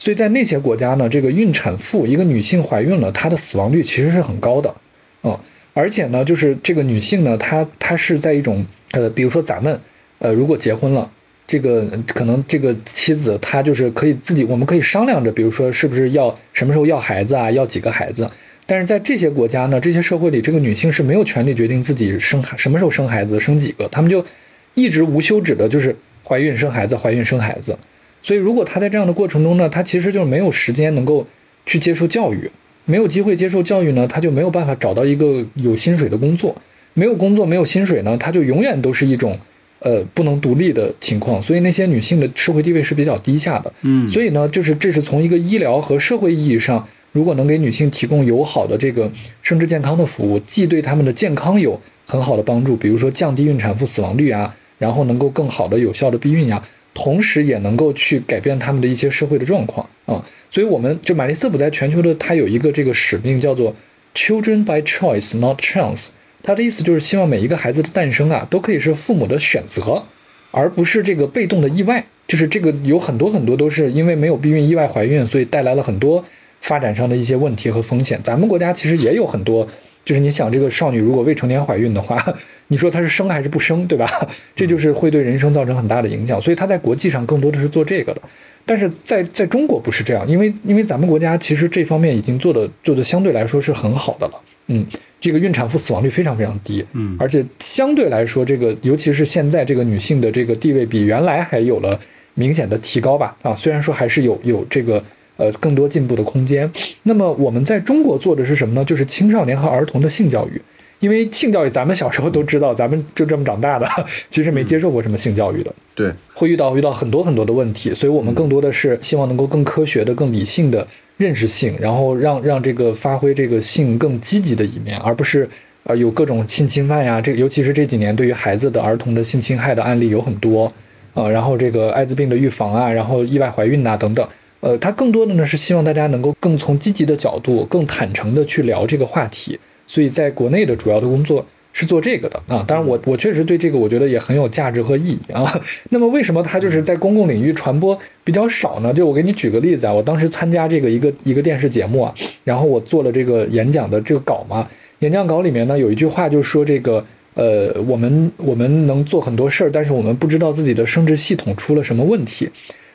所以在那些国家呢，这个孕产妇一个女性怀孕了，她的死亡率其实是很高的，嗯，而且呢，就是这个女性呢，她她是在一种呃，比如说咱们呃，如果结婚了，这个可能这个妻子她就是可以自己，我们可以商量着，比如说是不是要什么时候要孩子啊，要几个孩子。但是在这些国家呢，这些社会里，这个女性是没有权利决定自己生什么时候生孩子，生几个，他们就一直无休止的就是怀孕生孩子，怀孕生孩子。所以，如果他在这样的过程中呢，他其实就是没有时间能够去接受教育，没有机会接受教育呢，他就没有办法找到一个有薪水的工作，没有工作，没有薪水呢，他就永远都是一种呃不能独立的情况。所以，那些女性的社会地位是比较低下的。嗯，所以呢，就是这是从一个医疗和社会意义上，如果能给女性提供友好的这个生殖健康的服务，既对她们的健康有很好的帮助，比如说降低孕产妇死亡率啊，然后能够更好的有效的避孕呀。同时也能够去改变他们的一些社会的状况啊，所以我们就玛丽斯普在全球的，它有一个这个使命叫做 Children by Choice, Not Chance。它的意思就是希望每一个孩子的诞生啊，都可以是父母的选择，而不是这个被动的意外。就是这个有很多很多都是因为没有避孕意外怀孕，所以带来了很多发展上的一些问题和风险。咱们国家其实也有很多。就是你想，这个少女如果未成年怀孕的话，你说她是生还是不生，对吧？这就是会对人生造成很大的影响。所以她在国际上更多的是做这个的，但是在在中国不是这样，因为因为咱们国家其实这方面已经做的做的相对来说是很好的了。嗯，这个孕产妇死亡率非常非常低，嗯，而且相对来说，这个尤其是现在这个女性的这个地位比原来还有了明显的提高吧？啊，虽然说还是有有这个。呃，更多进步的空间。那么我们在中国做的是什么呢？就是青少年和儿童的性教育。因为性教育，咱们小时候都知道，咱们就这么长大的，其实没接受过什么性教育的。对，会遇到遇到很多很多的问题，所以我们更多的是希望能够更科学的、更理性的，认识性，然后让让这个发挥这个性更积极的一面，而不是呃有各种性侵犯呀。这尤其是这几年对于孩子的儿童的性侵害的案例有很多，呃，然后这个艾滋病的预防啊，然后意外怀孕呐等等，呃，他更多的呢是希望大家能够更从积极的角度、更坦诚的去聊这个话题。所以在国内的主要的工作。是做这个的啊，当然我我确实对这个我觉得也很有价值和意义啊。那么为什么它就是在公共领域传播比较少呢？就我给你举个例子啊，我当时参加这个一个一个电视节目啊，然后我做了这个演讲的这个稿嘛，演讲稿里面呢有一句话就说这个呃我们我们能做很多事儿，但是我们不知道自己的生殖系统出了什么问题。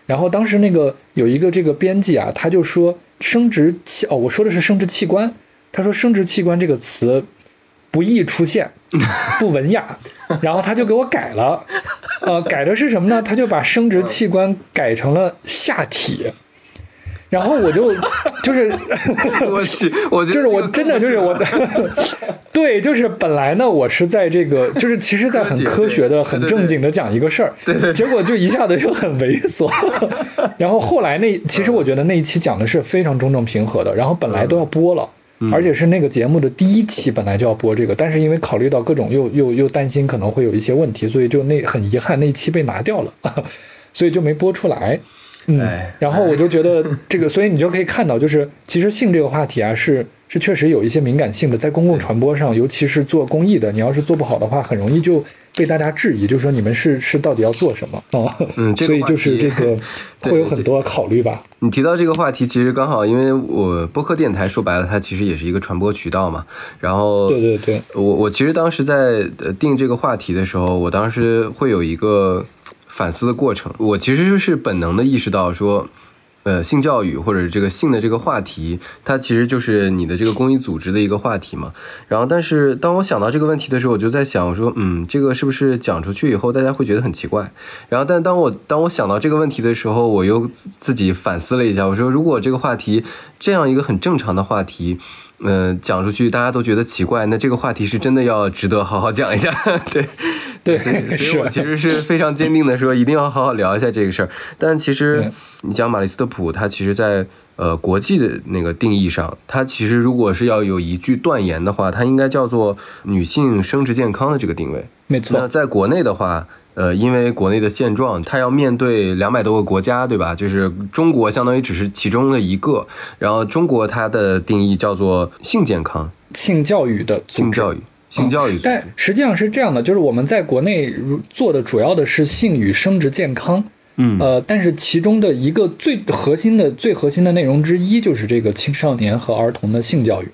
然后当时那个有一个这个编辑啊，他就说生殖器哦，我说的是生殖器官，他说生殖器官这个词。不易出现，不文雅，然后他就给我改了，呃，改的是什么呢？他就把生殖器官改成了下体，然后我就 就是，我去，我就是我真的就是我，对，就是本来呢，我是在这个，就是其实，在很科学的、很正经的讲一个事儿，对对，结果就一下子就很猥琐，然后后来那其实我觉得那一期讲的是非常中正平和的，然后本来都要播了。而且是那个节目的第一期本来就要播这个，但是因为考虑到各种又又又担心可能会有一些问题，所以就那很遗憾那一期被拿掉了，所以就没播出来。嗯，然后我就觉得这个，所以你就可以看到，就是其实性这个话题啊，是是确实有一些敏感性的，在公共传播上，尤其是做公益的，你要是做不好的话，很容易就被大家质疑，就是说你们是是到底要做什么啊？嗯，所以就是这个 会有很多考虑吧。你提到这个话题，其实刚好，因为我播客电台说白了，它其实也是一个传播渠道嘛。然后，对对对，我我其实当时在定这个话题的时候，我当时会有一个。反思的过程，我其实是本能的意识到说，呃，性教育或者这个性的这个话题，它其实就是你的这个公益组织的一个话题嘛。然后，但是当我想到这个问题的时候，我就在想，我说，嗯，这个是不是讲出去以后大家会觉得很奇怪？然后，但当我当我想到这个问题的时候，我又自己反思了一下，我说，如果这个话题这样一个很正常的话题。嗯，讲出去大家都觉得奇怪，那这个话题是真的要值得好好讲一下。对，对，所以 所以我其实是非常坚定的说，一定要好好聊一下这个事儿。但其实你讲玛丽斯特普，他其实在呃国际的那个定义上，他其实如果是要有一句断言的话，它应该叫做女性生殖健康的这个定位。没错。那在国内的话。呃，因为国内的现状，它要面对两百多个国家，对吧？就是中国相当于只是其中的一个。然后中国它的定义叫做性健康、性教育的性教育、性教育。但实际上是这样的，就是我们在国内做的主要的是性与生殖健康。嗯，呃，但是其中的一个最核心的、最核心的内容之一，就是这个青少年和儿童的性教育。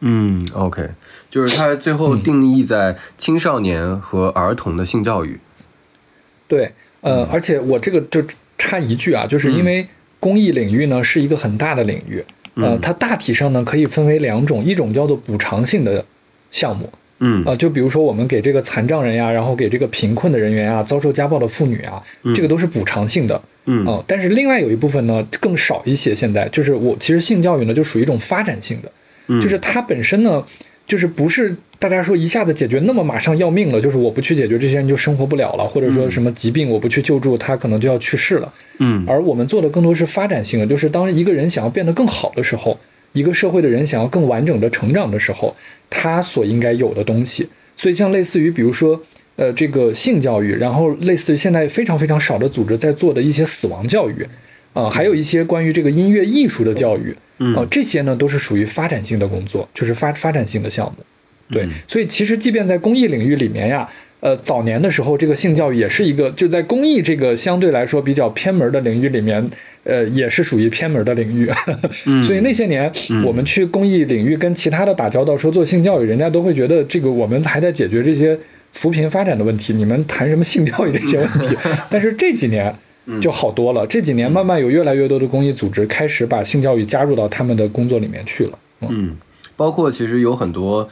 嗯，OK，就是它最后定义在青少年和儿童的性教育。对，呃，而且我这个就插一句啊，就是因为公益领域呢是一个很大的领域，呃，它大体上呢可以分为两种，一种叫做补偿性的项目，嗯，啊，就比如说我们给这个残障人呀，然后给这个贫困的人员啊，遭受家暴的妇女啊，这个都是补偿性的，嗯，啊，但是另外有一部分呢更少一些，现在就是我其实性教育呢就属于一种发展性的，就是它本身呢就是不是。大家说一下子解决那么马上要命了，就是我不去解决这些人就生活不了了，或者说什么疾病我不去救助他可能就要去世了。嗯，而我们做的更多是发展性的，就是当一个人想要变得更好的时候，一个社会的人想要更完整的成长的时候，他所应该有的东西。所以像类似于比如说呃这个性教育，然后类似于现在非常非常少的组织在做的一些死亡教育，啊，还有一些关于这个音乐艺术的教育，啊，这些呢都是属于发展性的工作，就是发发展性的项目。对，所以其实即便在公益领域里面呀，呃，早年的时候，这个性教育也是一个就在公益这个相对来说比较偏门的领域里面，呃，也是属于偏门的领域。所以那些年我们去公益领域跟其他的打交道，说做性教育，人家都会觉得这个我们还在解决这些扶贫发展的问题，你们谈什么性教育这些问题？但是这几年就好多了，这几年慢慢有越来越多的公益组织开始把性教育加入到他们的工作里面去了。嗯，包括其实有很多。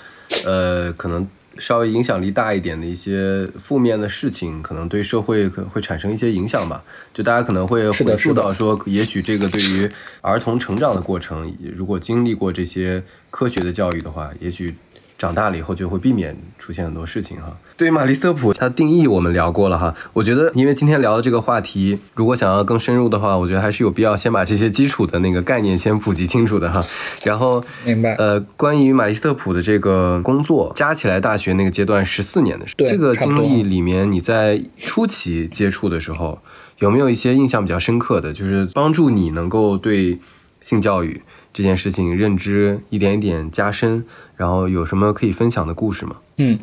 呃，可能稍微影响力大一点的一些负面的事情，可能对社会可会产生一些影响吧。就大家可能会回溯到说，也许这个对于儿童成长的过程，如果经历过这些科学的教育的话，也许。长大了以后就会避免出现很多事情哈。对于玛丽色普，它的定义我们聊过了哈。我觉得，因为今天聊的这个话题，如果想要更深入的话，我觉得还是有必要先把这些基础的那个概念先普及清楚的哈。然后，明白。呃，关于玛丽色普的这个工作，加起来大学那个阶段十四年的时间，这个经历里面，你在初期接触的时候，有没有一些印象比较深刻的，就是帮助你能够对性教育？这件事情认知一点一点加深，然后有什么可以分享的故事吗？嗯，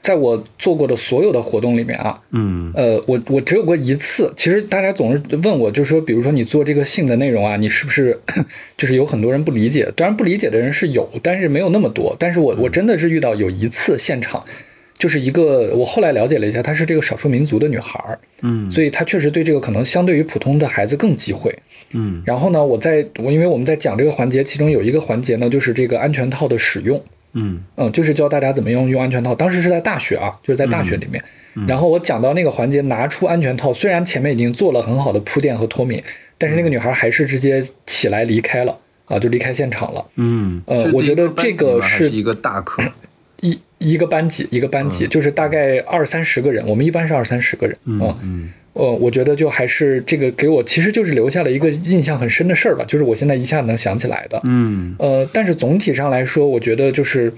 在我做过的所有的活动里面啊，嗯，呃，我我只有过一次。其实大家总是问我，就是说，比如说你做这个性的内容啊，你是不是 就是有很多人不理解？当然不理解的人是有，但是没有那么多。但是我我真的是遇到有一次现场。就是一个，我后来了解了一下，她是这个少数民族的女孩儿，嗯，所以她确实对这个可能相对于普通的孩子更忌讳，嗯。然后呢，我在我因为我们在讲这个环节，其中有一个环节呢，就是这个安全套的使用，嗯嗯，就是教大家怎么用用安全套。当时是在大学啊，就是在大学里面。然后我讲到那个环节，拿出安全套，虽然前面已经做了很好的铺垫和脱敏，但是那个女孩还是直接起来离开了啊，就离开现场了。嗯，呃，我觉得这个是一个大课。一一个班级，一个班级就是大概二三十个人，我们一般是二三十个人。嗯嗯，呃，我觉得就还是这个给我，其实就是留下了一个印象很深的事儿吧，就是我现在一下能想起来的。嗯，呃，但是总体上来说，我觉得就是，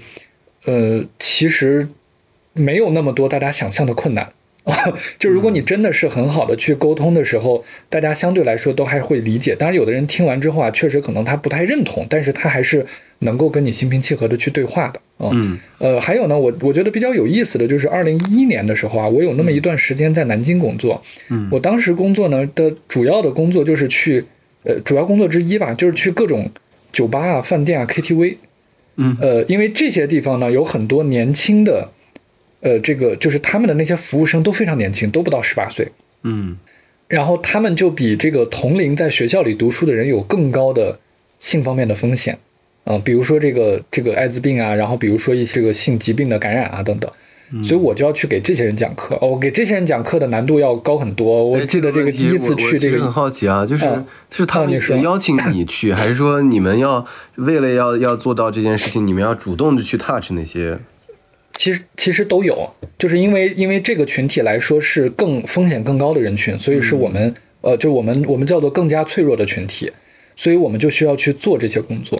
呃，其实没有那么多大家想象的困难。就如果你真的是很好的去沟通的时候，大家相对来说都还会理解。当然，有的人听完之后啊，确实可能他不太认同，但是他还是能够跟你心平气和的去对话的。嗯，呃，还有呢，我我觉得比较有意思的就是二零一一年的时候啊，我有那么一段时间在南京工作。嗯，我当时工作呢的主要的工作就是去，呃，主要工作之一吧，就是去各种酒吧啊、饭店啊、KTV。嗯，呃，因为这些地方呢有很多年轻的。呃，这个就是他们的那些服务生都非常年轻，都不到十八岁。嗯，然后他们就比这个同龄在学校里读书的人有更高的性方面的风险，啊，比如说这个这个艾滋病啊，然后比如说一些这个性疾病的感染啊等等。所以我就要去给这些人讲课。哦，我给这些人讲课的难度要高很多。我记得这个第一次去这个，很好奇啊，就是就是他们邀请你 去，还是说你们要为了要要做到这件事情，你们要主动的去 touch 那些？其实其实都有，就是因为因为这个群体来说是更风险更高的人群，所以是我们呃，就我们我们叫做更加脆弱的群体，所以我们就需要去做这些工作。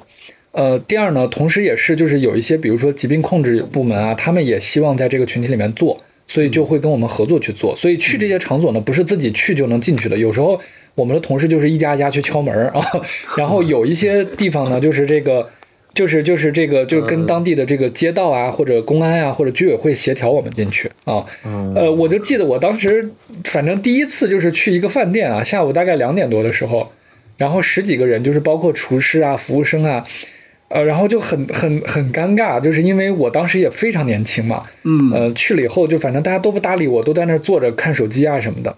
呃，第二呢，同时也是就是有一些比如说疾病控制部门啊，他们也希望在这个群体里面做，所以就会跟我们合作去做。所以去这些场所呢，不是自己去就能进去的，有时候我们的同事就是一家一家去敲门啊，然后有一些地方呢，就是这个。就是就是这个，就跟当地的这个街道啊，或者公安啊，或者居委会协调我们进去啊。呃，我就记得我当时，反正第一次就是去一个饭店啊，下午大概两点多的时候，然后十几个人，就是包括厨师啊、服务生啊，呃，然后就很很很尴尬，就是因为我当时也非常年轻嘛，嗯，呃，去了以后就反正大家都不搭理我，都在那坐着看手机啊什么的。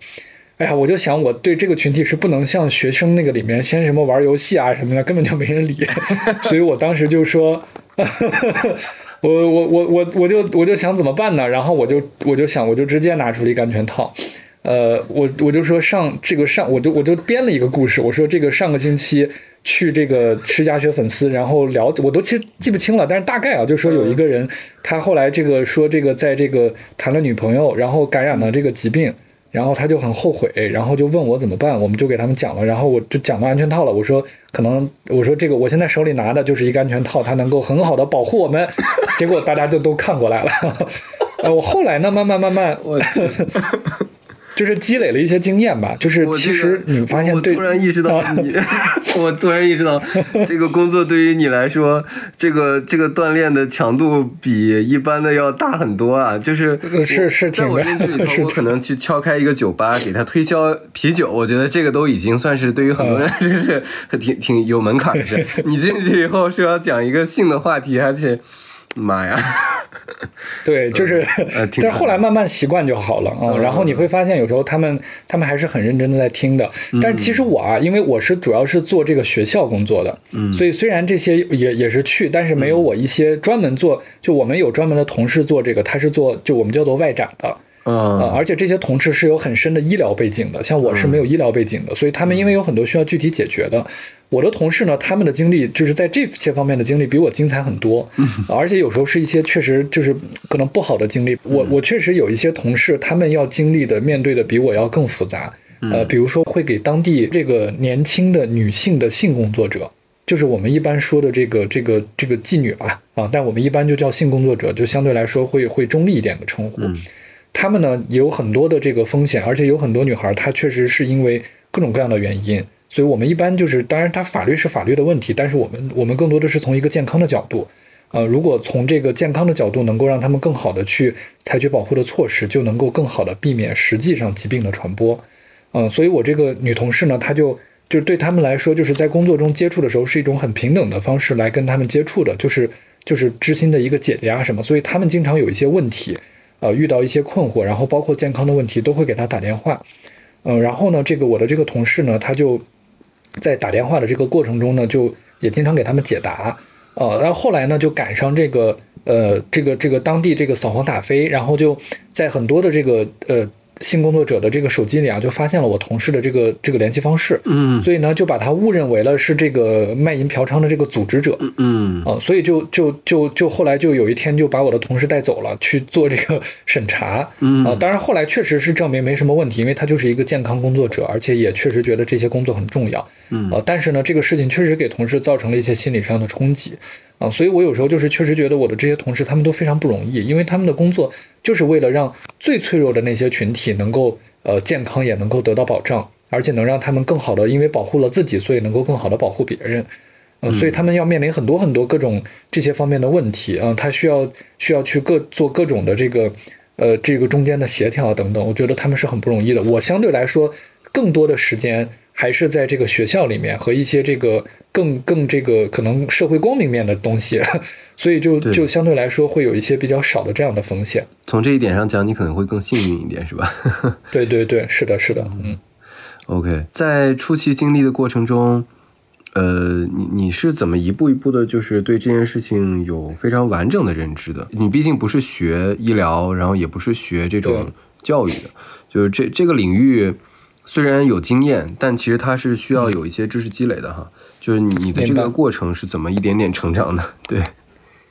哎呀，我就想，我对这个群体是不能像学生那个里面先什么玩游戏啊什么的，根本就没人理。所以我当时就说，我我我我我就我就想怎么办呢？然后我就我就想，我就直接拿出了一个安全套。呃，我我就说上这个上，我就我就编了一个故事。我说这个上个星期去这个吃鸭血粉丝，然后聊，我都其实记不清了，但是大概啊，就说有一个人，他后来这个说这个在这个谈了女朋友，然后感染了这个疾病。然后他就很后悔，然后就问我怎么办，我们就给他们讲了，然后我就讲到安全套了。我说可能我说这个我现在手里拿的就是一个安全套，它能够很好的保护我们。结果大家就都看过来了。呃，我后来呢，慢慢慢慢，我去。就是积累了一些经验吧，就是其实你发现，我突然意识到你，我突然意识到这个工作对于你来说，这个这个锻炼的强度比一般的要大很多啊！就是是是，在我认知里 头，我可能去敲开一个酒吧，给他推销啤酒，我觉得这个都已经算是对于很多人就 是挺挺有门槛的事。你进去以后是要讲一个性的话题，而且。妈呀，对，就是，但是后来慢慢习惯就好了啊。然后你会发现，有时候他们他们还是很认真的在听的。但其实我啊，因为我是主要是做这个学校工作的，嗯，所以虽然这些也也是去，但是没有我一些专门做，就我们有专门的同事做这个，他是做就我们叫做外展的，呃，而且这些同事是有很深的医疗背景的，像我是没有医疗背景的，所以他们因为有很多需要具体解决的。我的同事呢，他们的经历就是在这些方面的经历比我精彩很多，而且有时候是一些确实就是可能不好的经历。我我确实有一些同事，他们要经历的、面对的比我要更复杂。呃，比如说会给当地这个年轻的女性的性工作者，就是我们一般说的这个这个这个妓女吧，啊，但我们一般就叫性工作者，就相对来说会会中立一点的称呼。他们呢有很多的这个风险，而且有很多女孩她确实是因为各种各样的原因，所以我们一般就是，当然它法律是法律的问题，但是我们我们更多的是从一个健康的角度，呃，如果从这个健康的角度能够让他们更好的去采取保护的措施，就能够更好的避免实际上疾病的传播，嗯，所以我这个女同事呢，她就就是对他们来说，就是在工作中接触的时候是一种很平等的方式来跟他们接触的，就是就是知心的一个姐姐什么，所以他们经常有一些问题。呃，遇到一些困惑，然后包括健康的问题，都会给她打电话。嗯，然后呢，这个我的这个同事呢，她就在打电话的这个过程中呢，就也经常给他们解答。呃，然后后来呢，就赶上这个呃，这个这个当地这个扫黄打非，然后就在很多的这个呃。性工作者的这个手机里啊，就发现了我同事的这个这个联系方式，嗯，所以呢，就把他误认为了是这个卖淫嫖娼的这个组织者，嗯，啊，所以就就就就后来就有一天就把我的同事带走了去做这个审查，嗯，啊，当然后来确实是证明没什么问题，因为他就是一个健康工作者，而且也确实觉得这些工作很重要，嗯，啊，但是呢，这个事情确实给同事造成了一些心理上的冲击。啊，所以我有时候就是确实觉得我的这些同事他们都非常不容易，因为他们的工作就是为了让最脆弱的那些群体能够呃健康也能够得到保障，而且能让他们更好的因为保护了自己，所以能够更好的保护别人。嗯，所以他们要面临很多很多各种这些方面的问题啊，他需要需要去各做各种的这个呃这个中间的协调等等，我觉得他们是很不容易的。我相对来说更多的时间还是在这个学校里面和一些这个。更更这个可能社会光明面的东西，所以就就相对来说会有一些比较少的这样的风险。从这一点上讲，你可能会更幸运一点，是吧？对对对，是的，是的，嗯。OK，在初期经历的过程中，呃，你你是怎么一步一步的，就是对这件事情有非常完整的认知的？你毕竟不是学医疗，然后也不是学这种教育的，就是这这个领域虽然有经验，但其实它是需要有一些知识积累的哈。就是你的这个过程是怎么一点点成长的？对，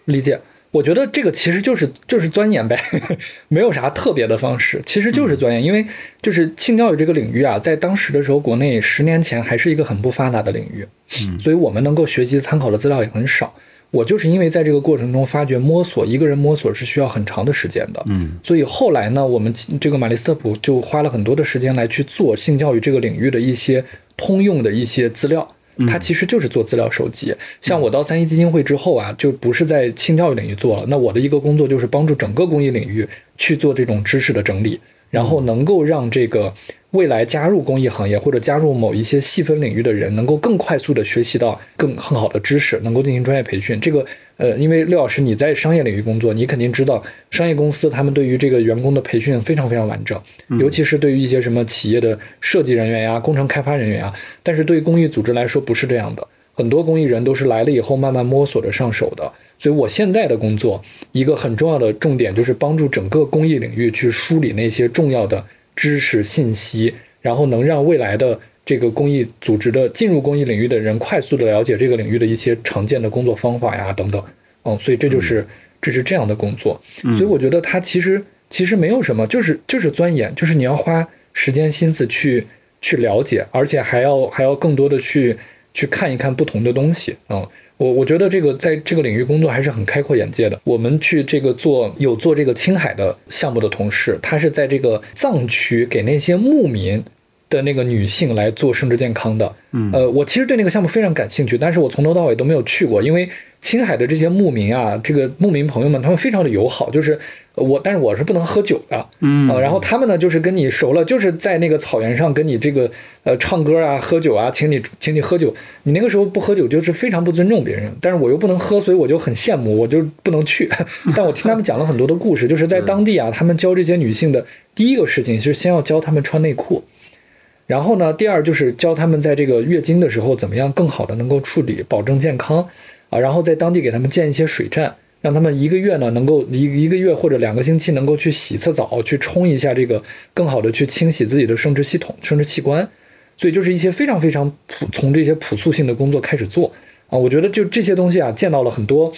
理解。我觉得这个其实就是就是钻研呗，没有啥特别的方式，其实就是钻研。因为就是性教育这个领域啊，在当时的时候，国内十年前还是一个很不发达的领域，嗯，所以我们能够学习参考的资料也很少。我就是因为在这个过程中发觉摸索，一个人摸索是需要很长的时间的，嗯，所以后来呢，我们这个马利斯特普就花了很多的时间来去做性教育这个领域的一些通用的一些资料。它其实就是做资料收集。像我到三一基金会之后啊，就不是在性教育领域做了。那我的一个工作就是帮助整个公益领域去做这种知识的整理，然后能够让这个。未来加入公益行业或者加入某一些细分领域的人，能够更快速的学习到更更好的知识，能够进行专业培训。这个，呃，因为刘老师你在商业领域工作，你肯定知道，商业公司他们对于这个员工的培训非常非常完整，尤其是对于一些什么企业的设计人员呀、工程开发人员呀。但是对于公益组织来说不是这样的，很多公益人都是来了以后慢慢摸索着上手的。所以我现在的工作一个很重要的重点就是帮助整个公益领域去梳理那些重要的。知识信息，然后能让未来的这个公益组织的进入公益领域的人快速的了解这个领域的一些常见的工作方法呀等等，嗯，所以这就是这是这样的工作，所以我觉得它其实其实没有什么，就是就是钻研，就是你要花时间心思去去了解，而且还要还要更多的去去看一看不同的东西，嗯。我我觉得这个在这个领域工作还是很开阔眼界的。我们去这个做有做这个青海的项目的同事，他是在这个藏区给那些牧民的那个女性来做生殖健康的。嗯，呃，我其实对那个项目非常感兴趣，但是我从头到尾都没有去过，因为青海的这些牧民啊，这个牧民朋友们他们非常的友好，就是。我，但是我是不能喝酒的，嗯然后他们呢，就是跟你熟了，就是在那个草原上跟你这个呃唱歌啊、喝酒啊，请你请你喝酒，你那个时候不喝酒就是非常不尊重别人。但是我又不能喝，所以我就很羡慕，我就不能去。但我听他们讲了很多的故事，就是在当地啊，他们教这些女性的第一个事情是先要教他们穿内裤，然后呢，第二就是教他们在这个月经的时候怎么样更好的能够处理，保证健康啊，然后在当地给他们建一些水站。让他们一个月呢能够一一个月或者两个星期能够去洗一次澡，去冲一下这个，更好的去清洗自己的生殖系统、生殖器官。所以就是一些非常非常朴，从这些朴素性的工作开始做啊。我觉得就这些东西啊，见到了很多，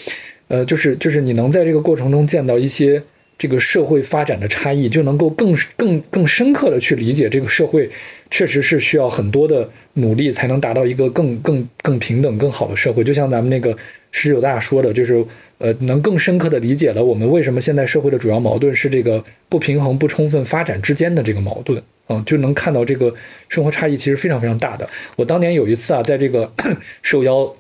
呃，就是就是你能在这个过程中见到一些。这个社会发展的差异，就能够更更更深刻的去理解这个社会，确实是需要很多的努力才能达到一个更更更平等、更好的社会。就像咱们那个十九大说的，就是呃，能更深刻的理解了我们为什么现在社会的主要矛盾是这个不平衡、不充分发展之间的这个矛盾，嗯，就能看到这个生活差异其实非常非常大的。我当年有一次啊，在这个 受邀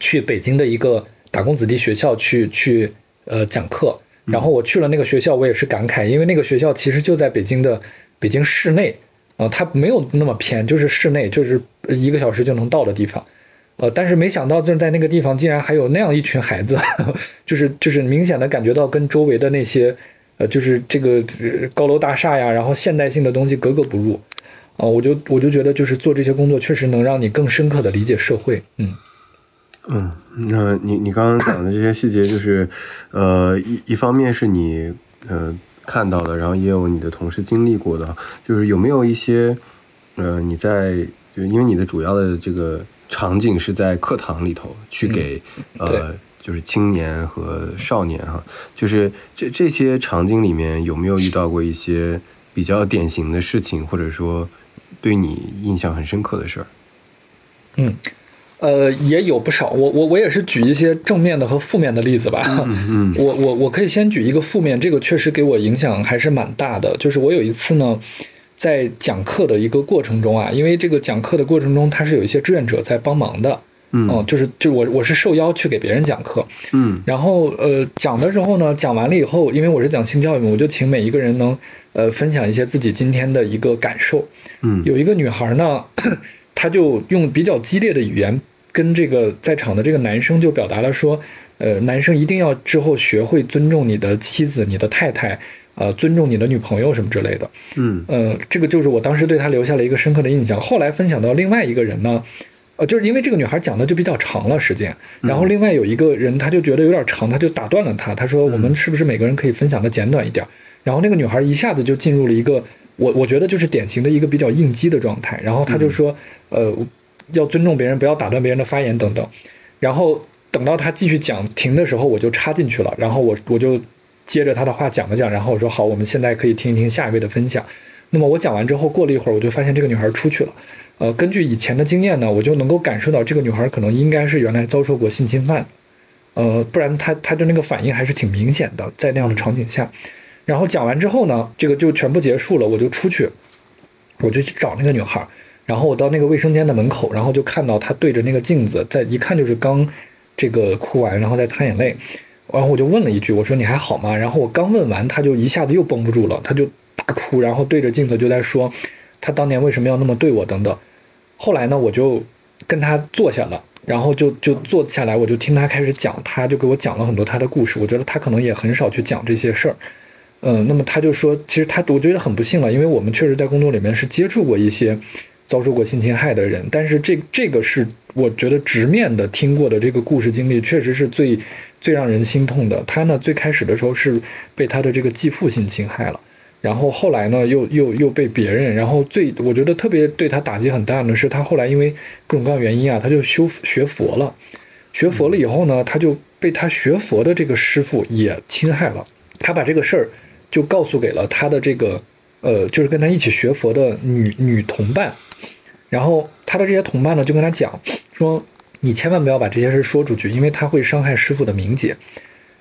去北京的一个打工子弟学校去去呃讲课。然后我去了那个学校，我也是感慨，因为那个学校其实就在北京的北京市内，啊，它没有那么偏，就是室内，就是一个小时就能到的地方，呃，但是没想到就是在那个地方竟然还有那样一群孩子，就是就是明显的感觉到跟周围的那些，呃，就是这个高楼大厦呀，然后现代性的东西格格不入，啊，我就我就觉得就是做这些工作确实能让你更深刻的理解社会，嗯。嗯，那你你刚刚讲的这些细节，就是，呃，一一方面是你呃看到的，然后也有你的同事经历过的，就是有没有一些，呃，你在就因为你的主要的这个场景是在课堂里头去给呃就是青年和少年哈，就是这这些场景里面有没有遇到过一些比较典型的事情，或者说对你印象很深刻的事儿？嗯。呃，也有不少。我我我也是举一些正面的和负面的例子吧。嗯嗯。我我我可以先举一个负面，这个确实给我影响还是蛮大的。就是我有一次呢，在讲课的一个过程中啊，因为这个讲课的过程中，他是有一些志愿者在帮忙的。嗯。就是就我我是受邀去给别人讲课。嗯。然后呃，讲的时候呢，讲完了以后，因为我是讲性教育嘛，我就请每一个人能呃分享一些自己今天的一个感受。嗯。有一个女孩呢，她就用比较激烈的语言。跟这个在场的这个男生就表达了说，呃，男生一定要之后学会尊重你的妻子、你的太太，呃，尊重你的女朋友什么之类的。嗯，呃，这个就是我当时对他留下了一个深刻的印象。后来分享到另外一个人呢，呃，就是因为这个女孩讲的就比较长了时间，然后另外有一个人他就觉得有点长，他就打断了他，他说我们是不是每个人可以分享的简短一点？然后那个女孩一下子就进入了一个我我觉得就是典型的一个比较应激的状态，然后他就说，呃。要尊重别人，不要打断别人的发言等等。然后等到他继续讲停的时候，我就插进去了。然后我我就接着他的话讲了讲。然后我说好，我们现在可以听一听下一位的分享。那么我讲完之后，过了一会儿，我就发现这个女孩出去了。呃，根据以前的经验呢，我就能够感受到这个女孩可能应该是原来遭受过性侵犯。呃，不然她她的那个反应还是挺明显的，在那样的场景下。然后讲完之后呢，这个就全部结束了，我就出去，我就去找那个女孩。然后我到那个卫生间的门口，然后就看到他对着那个镜子，在一看就是刚这个哭完，然后在擦眼泪。然后我就问了一句，我说你还好吗？然后我刚问完，他就一下子又绷不住了，他就大哭，然后对着镜子就在说他当年为什么要那么对我等等。后来呢，我就跟他坐下了，然后就就坐下来，我就听他开始讲，他就给我讲了很多他的故事。我觉得他可能也很少去讲这些事儿。嗯，那么他就说，其实他我觉得很不幸了，因为我们确实在工作里面是接触过一些。遭受过性侵害的人，但是这这个是我觉得直面的听过的这个故事经历，确实是最最让人心痛的。他呢最开始的时候是被他的这个继父性侵害了，然后后来呢又又又被别人，然后最我觉得特别对他打击很大的是，他后来因为各种各样原因啊，他就修学佛了，学佛了以后呢，他就被他学佛的这个师傅也侵害了，他把这个事儿就告诉给了他的这个呃，就是跟他一起学佛的女女同伴。然后他的这些同伴呢，就跟他讲说：“你千万不要把这些事说出去，因为他会伤害师傅的名节。”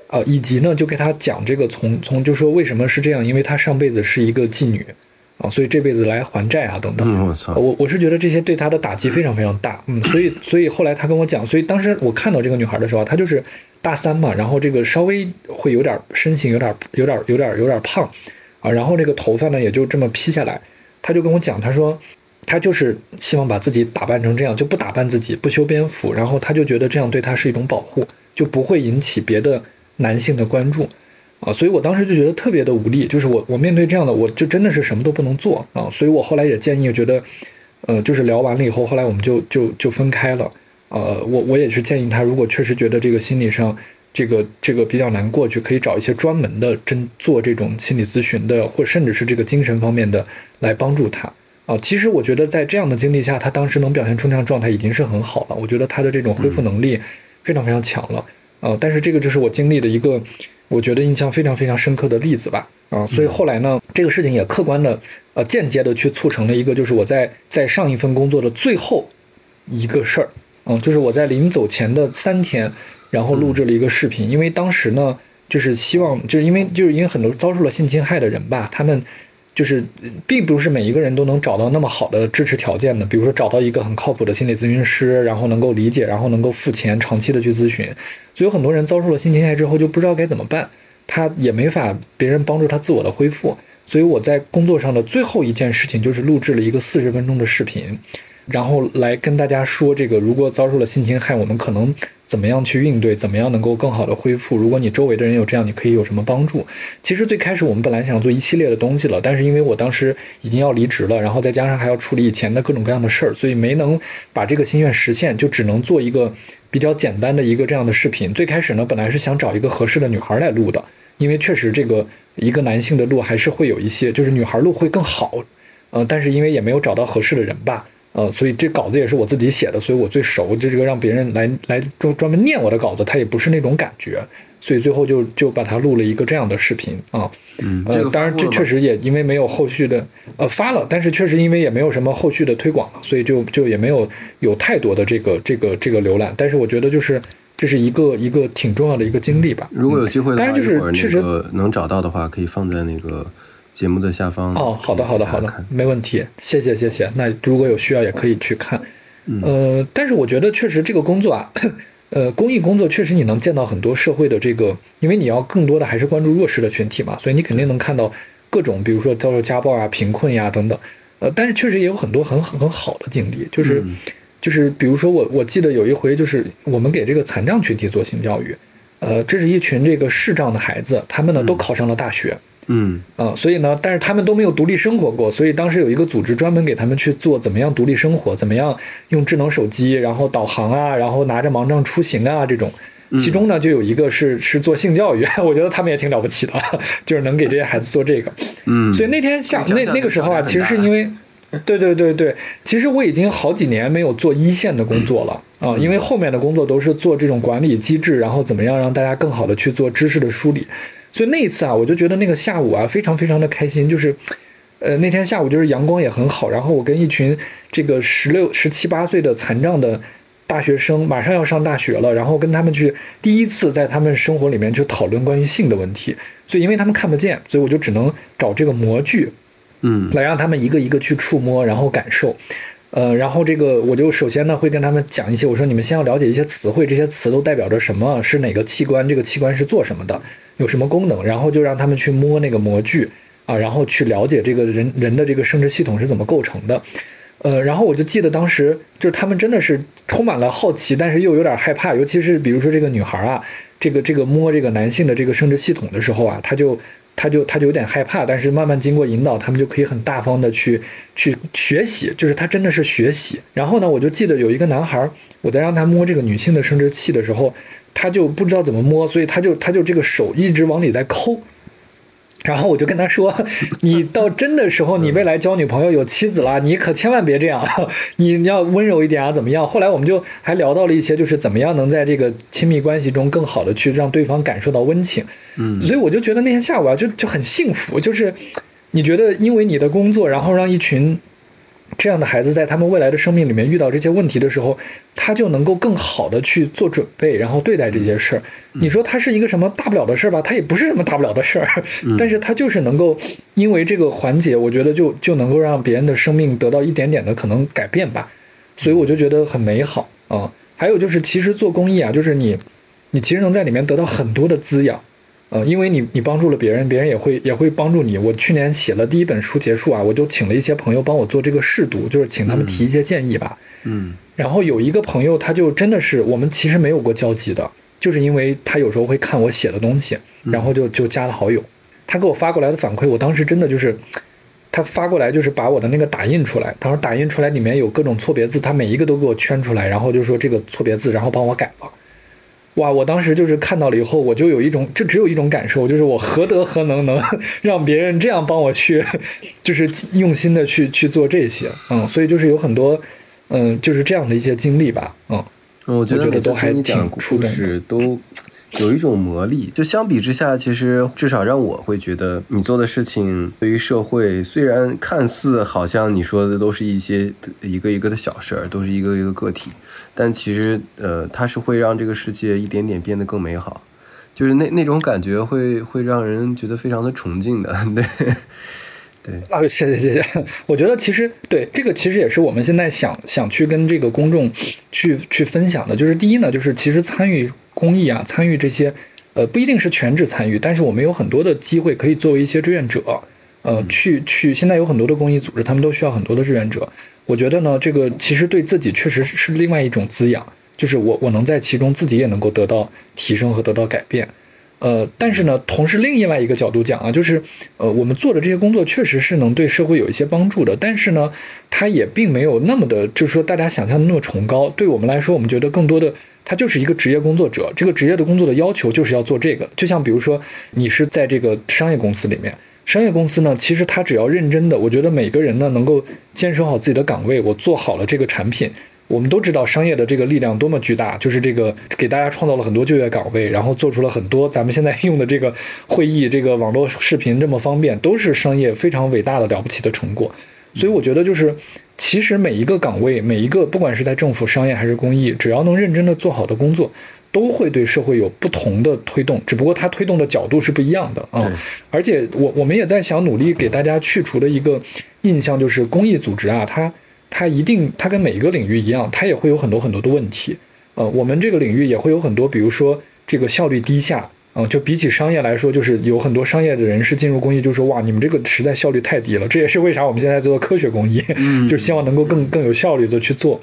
呃，以及呢，就给他讲这个从从就说为什么是这样，因为他上辈子是一个妓女啊，所以这辈子来还债啊等等。我操！我我是觉得这些对他的打击非常非常大。嗯，所以所以后来他跟我讲，所以当时我看到这个女孩的时候，她就是大三嘛，然后这个稍微会有点身形有点有点有点有点胖啊，然后这个头发呢也就这么披下来，他就跟我讲，他说。他就是希望把自己打扮成这样，就不打扮自己，不修边幅，然后他就觉得这样对他是一种保护，就不会引起别的男性的关注，啊，所以我当时就觉得特别的无力，就是我我面对这样的，我就真的是什么都不能做。啊，所以我后来也建议，觉得，呃，就是聊完了以后，后来我们就就就分开了，呃，我我也是建议他，如果确实觉得这个心理上这个这个比较难过去，可以找一些专门的真做这种心理咨询的，或甚至是这个精神方面的来帮助他啊。其实我觉得在这样的经历下，他当时能表现出那样状态已经是很好了。我觉得他的这种恢复能力非常非常强了啊。但是这个就是我经历的一个我觉得印象非常非常深刻的例子吧啊。所以后来呢，这个事情也客观的呃间接的去促成了一个，就是我在在上一份工作的最后一个事儿，嗯，就是我在临走前的三天。然后录制了一个视频，因为当时呢，就是希望，就是因为就是因为很多遭受了性侵害的人吧，他们就是并不是每一个人都能找到那么好的支持条件的，比如说找到一个很靠谱的心理咨询师，然后能够理解，然后能够付钱长期的去咨询，所以有很多人遭受了性侵害之后就不知道该怎么办，他也没法别人帮助他自我的恢复，所以我在工作上的最后一件事情就是录制了一个四十分钟的视频。然后来跟大家说，这个如果遭受了性侵害，我们可能怎么样去应对，怎么样能够更好的恢复？如果你周围的人有这样，你可以有什么帮助？其实最开始我们本来想做一系列的东西了，但是因为我当时已经要离职了，然后再加上还要处理以前的各种各样的事儿，所以没能把这个心愿实现，就只能做一个比较简单的一个这样的视频。最开始呢，本来是想找一个合适的女孩来录的，因为确实这个一个男性的录还是会有一些，就是女孩录会更好，呃，但是因为也没有找到合适的人吧。呃，所以这稿子也是我自己写的，所以我最熟。就这个让别人来来专专门念我的稿子，他也不是那种感觉，所以最后就就把它录了一个这样的视频啊。嗯，呃，当然这确实也因为没有后续的呃发了，但是确实因为也没有什么后续的推广了，所以就就也没有有太多的这个这个这个浏览。但是我觉得就是这是一个一个挺重要的一个经历吧。如果有机会，当然就是确实能找到的话，可以放在那个。节目的下方哦，好的，好的，好的，没问题，谢谢，谢谢。那如果有需要，也可以去看。呃，但是我觉得确实这个工作啊，呃，公益工作确实你能见到很多社会的这个，因为你要更多的还是关注弱势的群体嘛，所以你肯定能看到各种，比如说遭受家暴啊、贫困呀等等。呃，但是确实也有很多很很好的经历，就是就是比如说我我记得有一回就是我们给这个残障群体做性教育，呃，这是一群这个视障的孩子，他们呢都考上了大学。嗯啊，所以呢，但是他们都没有独立生活过，所以当时有一个组织专门给他们去做怎么样独立生活，怎么样用智能手机，然后导航啊，然后拿着盲杖出行啊这种。其中呢，就有一个是是做性教育，我觉得他们也挺了不起的，就是能给这些孩子做这个。嗯，所以那天下那那个时候啊，其实是因为，对对对对，其实我已经好几年没有做一线的工作了啊，因为后面的工作都是做这种管理机制，然后怎么样让大家更好的去做知识的梳理。所以那一次啊，我就觉得那个下午啊，非常非常的开心。就是，呃，那天下午就是阳光也很好，然后我跟一群这个十六、十七八岁的残障的大学生，马上要上大学了，然后跟他们去第一次在他们生活里面去讨论关于性的问题。所以因为他们看不见，所以我就只能找这个模具，嗯，来让他们一个一个去触摸，然后感受。呃，然后这个我就首先呢会跟他们讲一些，我说你们先要了解一些词汇，这些词都代表着什么，是哪个器官，这个器官是做什么的，有什么功能，然后就让他们去摸那个模具啊，然后去了解这个人人的这个生殖系统是怎么构成的。呃，然后我就记得当时就是他们真的是充满了好奇，但是又有点害怕，尤其是比如说这个女孩啊，这个这个摸这个男性的这个生殖系统的时候啊，他就。他就他就有点害怕，但是慢慢经过引导，他们就可以很大方的去去学习，就是他真的是学习。然后呢，我就记得有一个男孩，我在让他摸这个女性的生殖器的时候，他就不知道怎么摸，所以他就他就这个手一直往里在抠。然后我就跟他说：“你到真的时候，你未来交女朋友有妻子了，你可千万别这样，你要温柔一点啊，怎么样？”后来我们就还聊到了一些，就是怎么样能在这个亲密关系中更好的去让对方感受到温情。嗯，所以我就觉得那天下午啊，就就很幸福，就是你觉得因为你的工作，然后让一群。这样的孩子在他们未来的生命里面遇到这些问题的时候，他就能够更好的去做准备，然后对待这些事儿。你说他是一个什么大不了的事儿吧？他也不是什么大不了的事儿，但是他就是能够因为这个环节，我觉得就就能够让别人的生命得到一点点的可能改变吧。所以我就觉得很美好啊。还有就是，其实做公益啊，就是你，你其实能在里面得到很多的滋养。呃，因为你你帮助了别人，别人也会也会帮助你。我去年写了第一本书结束啊，我就请了一些朋友帮我做这个试读，就是请他们提一些建议吧。嗯，然后有一个朋友，他就真的是我们其实没有过交集的，就是因为他有时候会看我写的东西，然后就就加了好友。他给我发过来的反馈，我当时真的就是，他发过来就是把我的那个打印出来，他说打印出来里面有各种错别字，他每一个都给我圈出来，然后就说这个错别字，然后帮我改了。哇，我当时就是看到了以后，我就有一种，就只有一种感受，就是我何德何能能 让别人这样帮我去，就是用心的去去做这些，嗯，所以就是有很多，嗯，就是这样的一些经历吧，嗯，我觉得都还挺触动的，都。有一种魔力，就相比之下，其实至少让我会觉得，你做的事情对于社会，虽然看似好像你说的都是一些一个一个的小事儿，都是一个一个个体，但其实呃，它是会让这个世界一点点变得更美好，就是那那种感觉会会让人觉得非常的崇敬的，对对啊，谢谢谢谢，我觉得其实对这个其实也是我们现在想想去跟这个公众去去分享的，就是第一呢，就是其实参与。公益啊，参与这些，呃，不一定是全职参与，但是我们有很多的机会可以作为一些志愿者，呃，去去。现在有很多的公益组织，他们都需要很多的志愿者。我觉得呢，这个其实对自己确实是另外一种滋养，就是我我能在其中自己也能够得到提升和得到改变。呃，但是呢，同时另外一个角度讲啊，就是呃，我们做的这些工作确实是能对社会有一些帮助的，但是呢，它也并没有那么的，就是说大家想象的那么崇高。对我们来说，我们觉得更多的。他就是一个职业工作者，这个职业的工作的要求就是要做这个。就像比如说，你是在这个商业公司里面，商业公司呢，其实他只要认真的，我觉得每个人呢能够坚守好自己的岗位，我做好了这个产品。我们都知道商业的这个力量多么巨大，就是这个给大家创造了很多就业岗位，然后做出了很多咱们现在用的这个会议、这个网络视频这么方便，都是商业非常伟大的了不起的成果。所以我觉得就是。其实每一个岗位，每一个不管是在政府、商业还是公益，只要能认真的做好的工作，都会对社会有不同的推动。只不过它推动的角度是不一样的啊。而且我我们也在想努力给大家去除的一个印象，就是公益组织啊，它它一定它跟每一个领域一样，它也会有很多很多的问题。呃，我们这个领域也会有很多，比如说这个效率低下。嗯，就比起商业来说，就是有很多商业的人士进入公益，就说哇，你们这个实在效率太低了。这也是为啥我们现在做科学公益，就希望能够更更有效率的去做。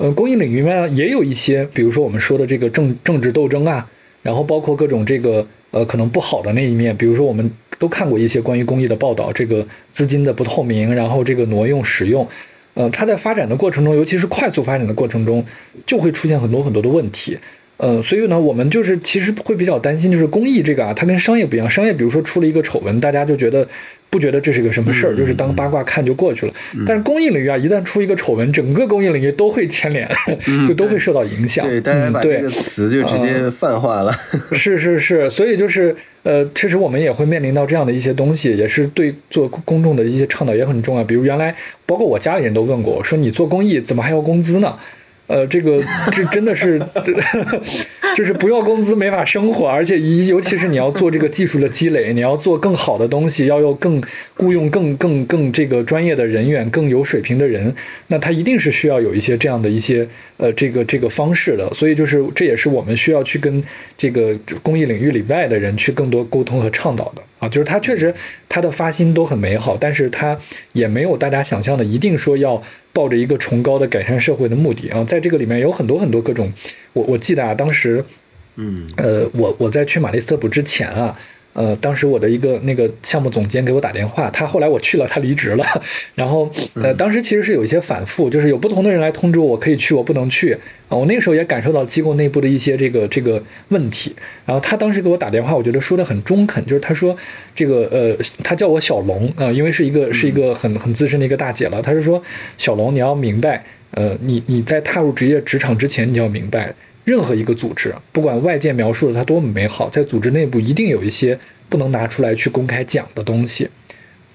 呃，公益领域呢，也有一些，比如说我们说的这个政政治斗争啊，然后包括各种这个呃可能不好的那一面，比如说我们都看过一些关于公益的报道，这个资金的不透明，然后这个挪用使用，呃，它在发展的过程中，尤其是快速发展的过程中，就会出现很多很多的问题。呃，所以呢，我们就是其实会比较担心，就是公益这个啊，它跟商业不一样。商业比如说出了一个丑闻，大家就觉得不觉得这是个什么事儿，就是当八卦看就过去了。但是公益领域啊，一旦出一个丑闻，整个公益领域都会牵连，就都会受到影响。对，大家把这个词就直接泛化了。是是是，所以就是呃，确实我们也会面临到这样的一些东西，也是对做公众的一些倡导也很重要。比如原来包括我家里人都问过我说，你做公益怎么还要工资呢？呃，这个这真的是，就是不要工资没法生活，而且尤其是你要做这个技术的积累，你要做更好的东西，要用更雇佣更更更这个专业的人员，更有水平的人，那他一定是需要有一些这样的一些呃这个这个方式的，所以就是这也是我们需要去跟这个公益领域里外的人去更多沟通和倡导的。啊，就是他确实他的发心都很美好，但是他也没有大家想象的一定说要抱着一个崇高的改善社会的目的啊，在这个里面有很多很多各种，我我记得啊，当时，嗯，呃，我我在去马利斯特普之前啊。呃，当时我的一个那个项目总监给我打电话，他后来我去了，他离职了。然后，呃，当时其实是有一些反复，就是有不同的人来通知我可以去，我不能去啊。我那个时候也感受到机构内部的一些这个这个问题。然后他当时给我打电话，我觉得说的很中肯，就是他说这个呃，他叫我小龙啊，因为是一个是一个很很资深的一个大姐了。他是说小龙，你要明白，呃，你你在踏入职业职场之前，你要明白。任何一个组织，不管外界描述的它多么美好，在组织内部一定有一些不能拿出来去公开讲的东西。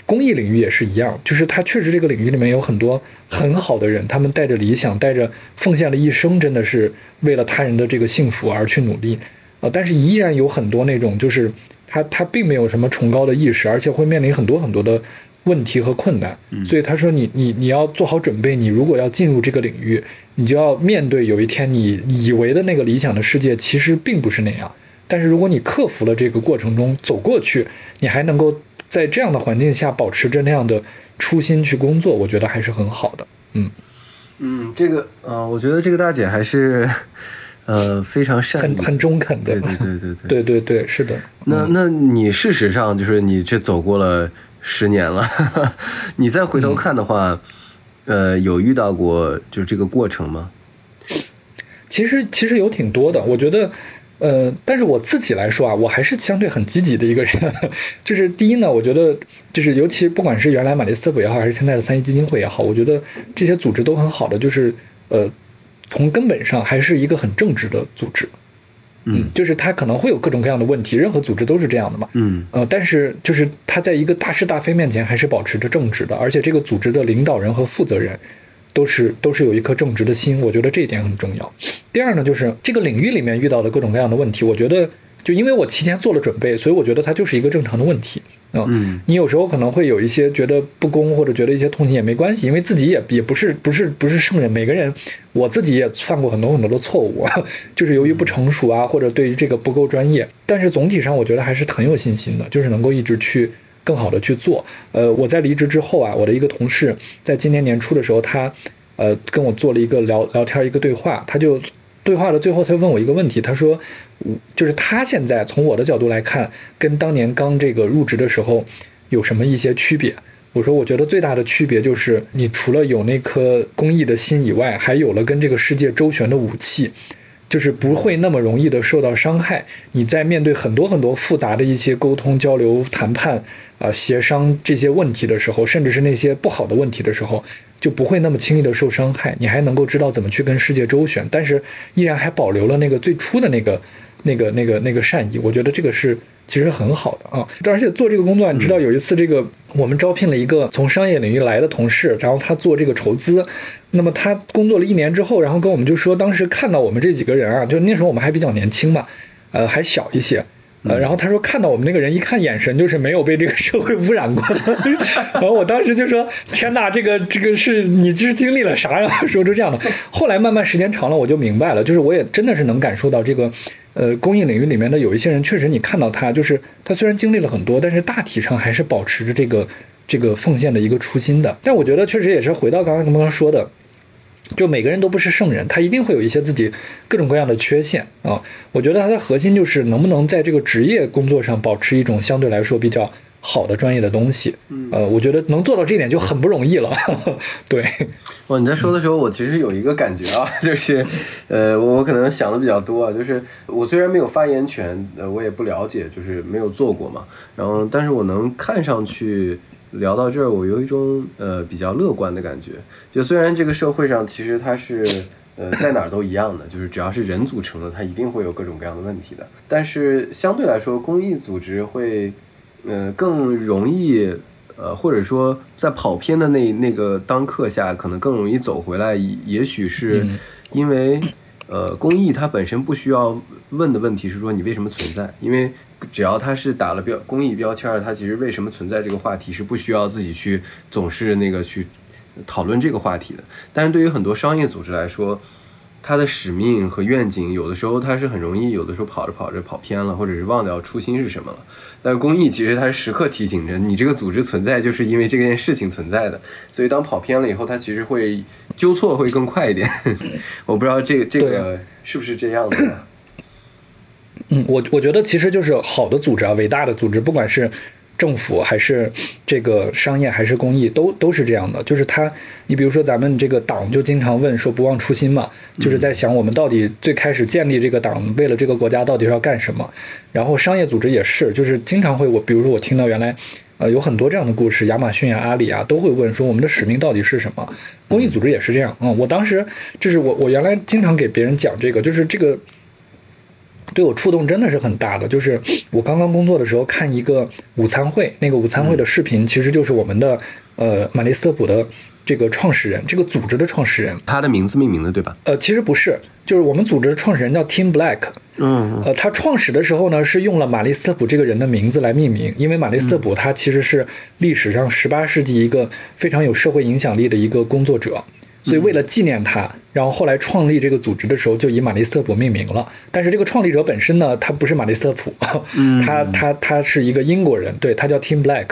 公益领域也是一样，就是它确实这个领域里面有很多很好的人，他们带着理想，带着奉献了一生，真的是为了他人的这个幸福而去努力。呃，但是依然有很多那种，就是他他并没有什么崇高的意识，而且会面临很多很多的。问题和困难，所以他说你你你要做好准备，你如果要进入这个领域，你就要面对有一天你以为的那个理想的世界，其实并不是那样。但是如果你克服了这个过程中走过去，你还能够在这样的环境下保持着那样的初心去工作，我觉得还是很好的。嗯嗯，这个呃，我觉得这个大姐还是呃非常善很很中肯的，对对对对对对对对，是的。那那你事实上就是你却走过了十年了，你再回头看的话。呃，有遇到过就是这个过程吗？其实其实有挺多的，我觉得，呃，但是我自己来说啊，我还是相对很积极的一个人。就是第一呢，我觉得就是尤其不管是原来马利斯特普也好，还是现在的三一基金会也好，我觉得这些组织都很好的，就是呃，从根本上还是一个很正直的组织。嗯，就是它可能会有各种各样的问题，任何组织都是这样的嘛。嗯，呃，但是就是它在一个大是大非面前还是保持着正直的，而且这个组织的领导人和负责人。都是都是有一颗正直的心，我觉得这一点很重要。第二呢，就是这个领域里面遇到的各种各样的问题，我觉得就因为我提前做了准备，所以我觉得它就是一个正常的问题啊。嗯，你有时候可能会有一些觉得不公或者觉得一些痛心也没关系，因为自己也也不是不是不是圣人，每个人我自己也犯过很多很多的错误，就是由于不成熟啊，或者对于这个不够专业。但是总体上我觉得还是很有信心的，就是能够一直去。更好的去做，呃，我在离职之后啊，我的一个同事在今年年初的时候，他呃跟我做了一个聊聊天一个对话，他就对话的最后，他问我一个问题，他说，就是他现在从我的角度来看，跟当年刚这个入职的时候有什么一些区别？我说，我觉得最大的区别就是，你除了有那颗公益的心以外，还有了跟这个世界周旋的武器。就是不会那么容易的受到伤害。你在面对很多很多复杂的一些沟通、交流、谈判、啊协商这些问题的时候，甚至是那些不好的问题的时候，就不会那么轻易的受伤害。你还能够知道怎么去跟世界周旋，但是依然还保留了那个最初的那个、那个、那个、那个善意。我觉得这个是。其实很好的啊，而且做这个工作，你知道有一次这个我们招聘了一个从商业领域来的同事，然后他做这个筹资，那么他工作了一年之后，然后跟我们就说，当时看到我们这几个人啊，就那时候我们还比较年轻嘛，呃还小一些，呃然后他说看到我们那个人一看眼神就是没有被这个社会污染过，然后我当时就说天哪，这个这个是你是经历了啥呀？说出这样的，后来慢慢时间长了我就明白了，就是我也真的是能感受到这个。呃，公益领域里面的有一些人，确实你看到他，就是他虽然经历了很多，但是大体上还是保持着这个这个奉献的一个初心的。但我觉得确实也是回到刚刚刚刚说的，就每个人都不是圣人，他一定会有一些自己各种各样的缺陷啊。我觉得他的核心就是能不能在这个职业工作上保持一种相对来说比较。好的专业的东西，呃，我觉得能做到这一点就很不容易了。对，哇，你在说的时候，我其实有一个感觉啊，就是，呃，我可能想的比较多啊，就是我虽然没有发言权，呃，我也不了解，就是没有做过嘛，然后，但是我能看上去聊到这儿，我有一种呃比较乐观的感觉。就虽然这个社会上其实它是呃在哪儿都一样的，就是只要是人组成的，它一定会有各种各样的问题的，但是相对来说，公益组织会。呃，更容易，呃，或者说在跑偏的那那个当刻下，可能更容易走回来。也许是因为，呃，公益它本身不需要问的问题是说你为什么存在，因为只要它是打了标公益标签儿，它其实为什么存在这个话题是不需要自己去总是那个去讨论这个话题的。但是对于很多商业组织来说，它的使命和愿景，有的时候他是很容易，有的时候跑着跑着跑偏了，或者是忘掉初心是什么了。但是公益其实它是时刻提醒着你，这个组织存在就是因为这件事情存在的。所以当跑偏了以后，它其实会纠错会更快一点。我不知道这个这个是不是这样的。嗯，我我觉得其实就是好的组织啊，伟大的组织，不管是。政府还是这个商业还是公益，都都是这样的。就是他，你比如说咱们这个党就经常问说不忘初心嘛，就是在想我们到底最开始建立这个党为了这个国家到底是要干什么。然后商业组织也是，就是经常会我比如说我听到原来呃有很多这样的故事，亚马逊啊、阿里啊都会问说我们的使命到底是什么。公益组织也是这样啊。我当时就是我我原来经常给别人讲这个，就是这个。对我触动真的是很大的，就是我刚刚工作的时候看一个午餐会，那个午餐会的视频其实就是我们的呃玛丽斯特普的这个创始人，这个组织的创始人，他的名字命名的对吧？呃，其实不是，就是我们组织的创始人叫 Tim Black，嗯，呃，他创始的时候呢是用了玛丽斯特普这个人的名字来命名，因为玛丽斯特普他其实是历史上十八世纪一个非常有社会影响力的一个工作者。所以为了纪念他，然后后来创立这个组织的时候就以马利斯特普命名了。但是这个创立者本身呢，他不是马利斯特普，他他他是一个英国人，对他叫 Tim Black。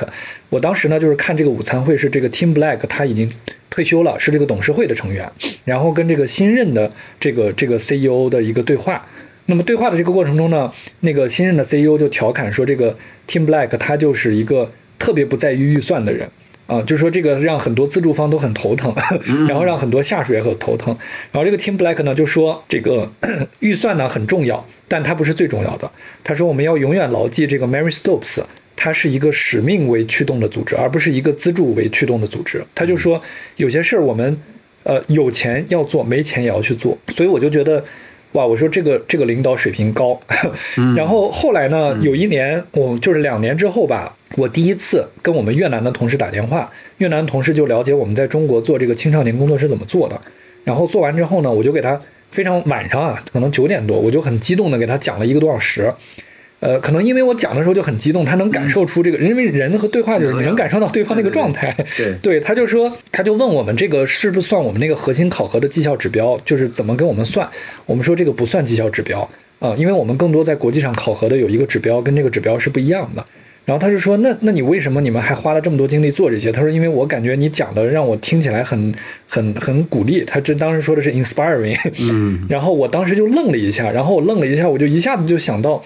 我当时呢就是看这个午餐会，是这个 Tim Black 他已经退休了，是这个董事会的成员，然后跟这个新任的这个这个 CEO 的一个对话。那么对话的这个过程中呢，那个新任的 CEO 就调侃说，这个 Tim Black 他就是一个特别不在于预算的人。啊，就说这个让很多资助方都很头疼，然后让很多下属也很头疼。然后这个 Tim Black 呢就说，这个 预算呢很重要，但它不是最重要的。他说我们要永远牢记这个 Mary Stopes，它是一个使命为驱动的组织，而不是一个资助为驱动的组织。他就说有些事儿我们呃有钱要做，没钱也要去做。所以我就觉得。哇，我说这个这个领导水平高，然后后来呢，有一年我就是两年之后吧，我第一次跟我们越南的同事打电话，越南同事就了解我们在中国做这个青少年工作是怎么做的，然后做完之后呢，我就给他非常晚上啊，可能九点多，我就很激动的给他讲了一个多小时。呃，可能因为我讲的时候就很激动，他能感受出这个，因为人和对话就是你能感受到对方那个状态。对，对，他就说，他就问我们这个是不是算我们那个核心考核的绩效指标，就是怎么跟我们算？我们说这个不算绩效指标啊，因为我们更多在国际上考核的有一个指标跟这个指标是不一样的。然后他就说，那那你为什么你们还花了这么多精力做这些？他说，因为我感觉你讲的让我听起来很很很鼓励。他这当时说的是 inspiring。嗯。然后我当时就愣了一下，然后我愣了一下，我就一下子就想到。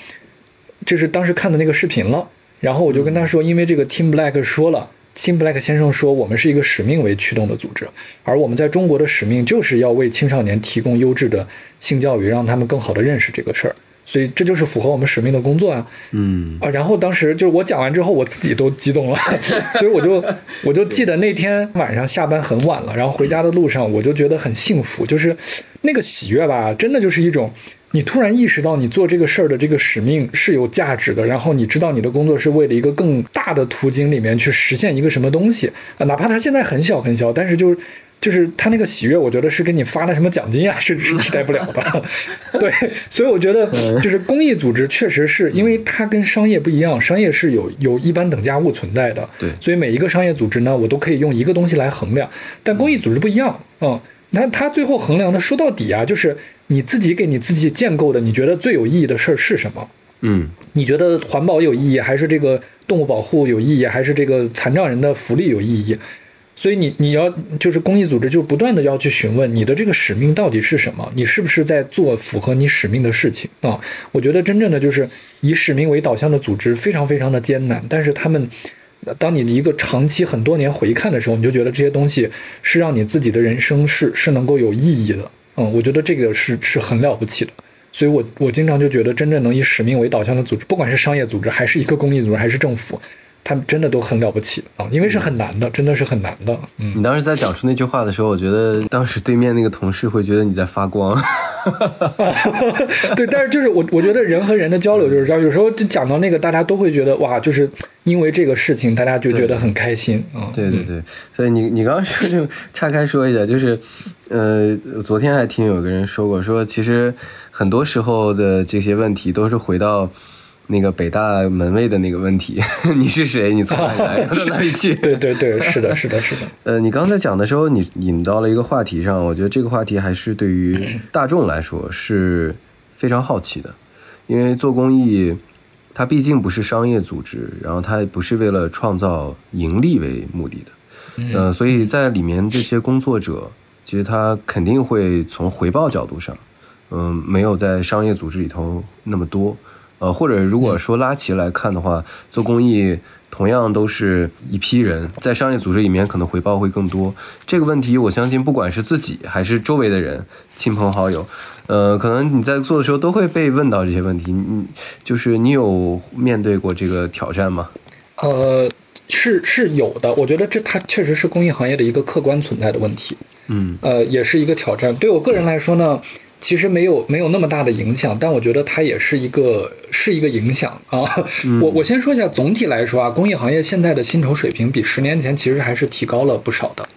就是当时看的那个视频了，然后我就跟他说，因为这个 Tim Black 说了，Tim Black 先生说，我们是一个使命为驱动的组织，而我们在中国的使命就是要为青少年提供优质的性教育，让他们更好的认识这个事儿，所以这就是符合我们使命的工作啊。嗯啊，然后当时就是我讲完之后，我自己都激动了，所以我就我就记得那天晚上下班很晚了，然后回家的路上，我就觉得很幸福，就是那个喜悦吧，真的就是一种。你突然意识到你做这个事儿的这个使命是有价值的，然后你知道你的工作是为了一个更大的途径里面去实现一个什么东西啊，哪怕它现在很小很小，但是就是就是他那个喜悦，我觉得是给你发的什么奖金啊，是是替代不了的。对，所以我觉得就是公益组织确实是因为它跟商业不一样，商业是有有一般等价物存在的。对，所以每一个商业组织呢，我都可以用一个东西来衡量，但公益组织不一样，嗯。那他最后衡量的，说到底啊，就是你自己给你自己建构的，你觉得最有意义的事儿是什么？嗯，你觉得环保有意义，还是这个动物保护有意义，还是这个残障人的福利有意义？所以你你要就是公益组织，就不断的要去询问你的这个使命到底是什么？你是不是在做符合你使命的事情啊？我觉得真正的就是以使命为导向的组织，非常非常的艰难，但是他们。当你的一个长期很多年回看的时候，你就觉得这些东西是让你自己的人生是是能够有意义的。嗯，我觉得这个是是很了不起的。所以我我经常就觉得，真正能以使命为导向的组织，不管是商业组织，还是一个公益组织，还是政府。他们真的都很了不起啊，因为是很难的，真的是很难的。嗯，你当时在讲出那句话的时候，我觉得当时对面那个同事会觉得你在发光。对，但是就是我，我觉得人和人的交流就是这样，有时候就讲到那个，大家都会觉得哇，就是因为这个事情，大家就觉得很开心嗯。对对对，所以你你刚刚说就岔开说一下，就是呃，昨天还听有个人说过，说其实很多时候的这些问题都是回到。那个北大门卫的那个问题，你是谁？你从哪里来？到哪里去？对对对，是的，是的，是的。呃，你刚才讲的时候，你引到了一个话题上，我觉得这个话题还是对于大众来说是非常好奇的，因为做公益，它毕竟不是商业组织，然后它不是为了创造盈利为目的的，嗯，所以在里面这些工作者，其实他肯定会从回报角度上，嗯，没有在商业组织里头那么多。呃，或者如果说拉齐来看的话，做公益同样都是一批人，在商业组织里面可能回报会更多。这个问题，我相信不管是自己还是周围的人、亲朋好友，呃，可能你在做的时候都会被问到这些问题。你就是你有面对过这个挑战吗？呃，是是有的。我觉得这它确实是公益行业的一个客观存在的问题。嗯，呃，也是一个挑战。对我个人来说呢。其实没有没有那么大的影响，但我觉得它也是一个是一个影响啊。我我先说一下，总体来说啊，公益行业现在的薪酬水平比十年前其实还是提高了不少的。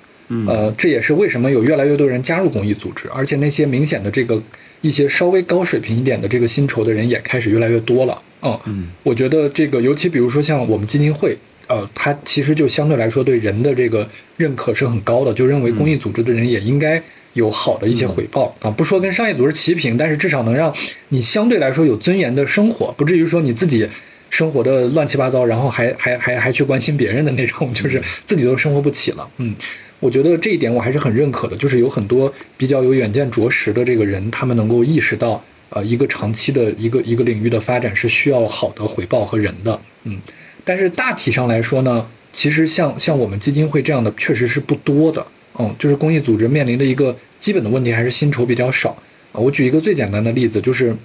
呃，这也是为什么有越来越多人加入公益组织，而且那些明显的这个一些稍微高水平一点的这个薪酬的人也开始越来越多了。嗯，我觉得这个尤其比如说像我们基金会，呃，它其实就相对来说对人的这个认可是很高的，就认为公益组织的人也应该。有好的一些回报啊，不说跟商业组织齐平，但是至少能让你相对来说有尊严的生活，不至于说你自己生活的乱七八糟，然后还还还还去关心别人的那种，就是自己都生活不起了。嗯，我觉得这一点我还是很认可的，就是有很多比较有远见卓识的这个人，他们能够意识到，呃，一个长期的一个一个领域的发展是需要好的回报和人的。嗯，但是大体上来说呢。其实像像我们基金会这样的确实是不多的。嗯，就是公益组织面临的一个基本的问题还是薪酬比较少啊。我举一个最简单的例子，就是